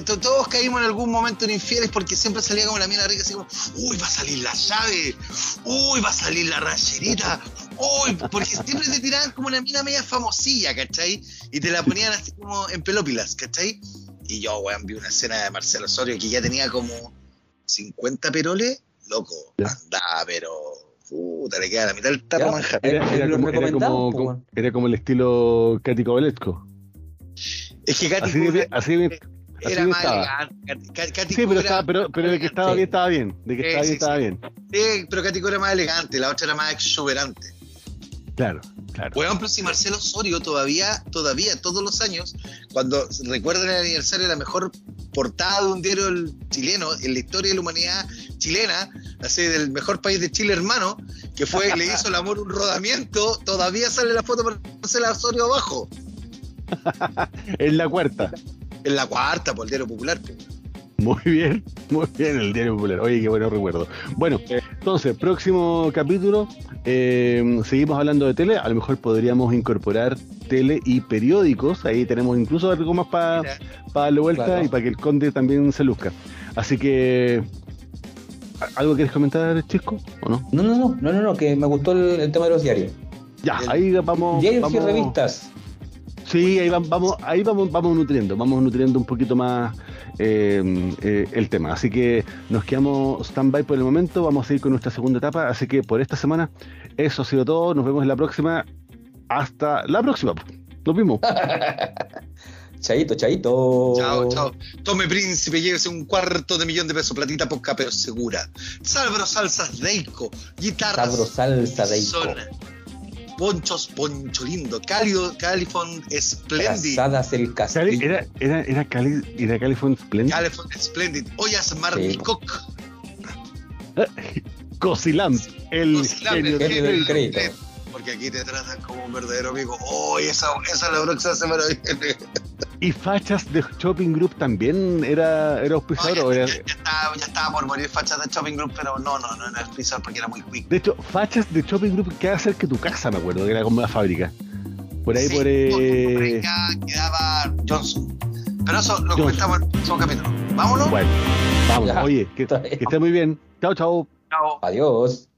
todos caímos en algún momento en infieles porque siempre salía como la mina rica, así como, uy, va a salir la llave, uy, va a salir la rancherita, uy, porque siempre te tiraban como una mina media famosilla, ¿cachai? Y te la ponían así como en pelópilas, ¿cachai? Y yo, weón, vi una escena de Marcelo Osorio que ya tenía como 50 peroles, loco, andaba, pero, puta, le queda la mitad del tarro manjar. Era, como, era, recomendamos, como, como- bueno. era como el estilo Katy Kovalevsko. Es que Katy Así de, así de- así era más elegante. Sí, pero, estaba, pero, pero de que estaba bien, estaba bien. De que Sí, estaba bien, sí, estaba sí. bien. Sí, pero Kubrick era más elegante, la otra era más exuberante. Claro, claro. Weón, pero si Marcelo Osorio todavía, todavía, todos los años, cuando recuerdan el aniversario de la mejor portada de un diario chileno en la historia de la humanidad chilena, así del mejor país de Chile, hermano, que fue, le hizo el amor un rodamiento, todavía sale la foto de Marcelo Osorio abajo, En la cuarta. En la cuarta, por el diario popular. Muy bien, muy bien el diario popular. Oye, qué bueno recuerdo. Bueno, entonces, próximo capítulo, eh, seguimos hablando de tele. A lo mejor podríamos incorporar tele y periódicos. Ahí tenemos incluso algo más para Mira, darle vuelta Claro. y para que el conde también se luzca. Así que, ¿a- ¿algo quieres comentar, Chisco? ¿O no? No, no, no, no, no, no, que me gustó el, el tema de los diarios. Ya, El- ahí vamos. Diarios vamos y revistas. Sí, ahí vam- vamos, ahí vamos, vamos nutriendo, vamos nutriendo un poquito más eh, eh, el tema. Así que nos quedamos stand-by por el momento, vamos a ir con nuestra segunda etapa. Así que por esta semana, eso ha sido todo. Nos vemos en la próxima. Hasta la próxima. Nos vimos. Chaito, chaito. Chao, chao. Tome príncipe, llévese un cuarto de millón de pesos, platita poca pero segura. Salvro salsas Deiko, guitarras. Sabro salsa de Ico. Zona. Ponchos, poncho lindo, cálido, Califon Splendid. Casadas el castillo. era, era, era Cali, era California Splendid. Califon Splendid, ollas Marmicoc, el Cosilamp, genio el genio del crédito. Porque aquí te tratan como un verdadero amigo. Oh, esa, esa es la próxima semana viene. Y Fachas de Shopping Group también era, era No, auspiciador. ya, o era- ya- ya estaba, ya estaba por morir fachas de Shopping Group, pero no, no, no era auspiciador porque era muy quick. De hecho, Fachas de Shopping Group queda cerca de tu casa, me acuerdo, que era como la fábrica. Por ahí, Sí, por. por ahí Eh... quedaba Johnson. Pero eso lo Johnson. comentamos en el próximo capítulo. Vámonos. Bueno, vamos, Ya, oye, que, que esté muy bien. Chao, chao. Chao. Adiós.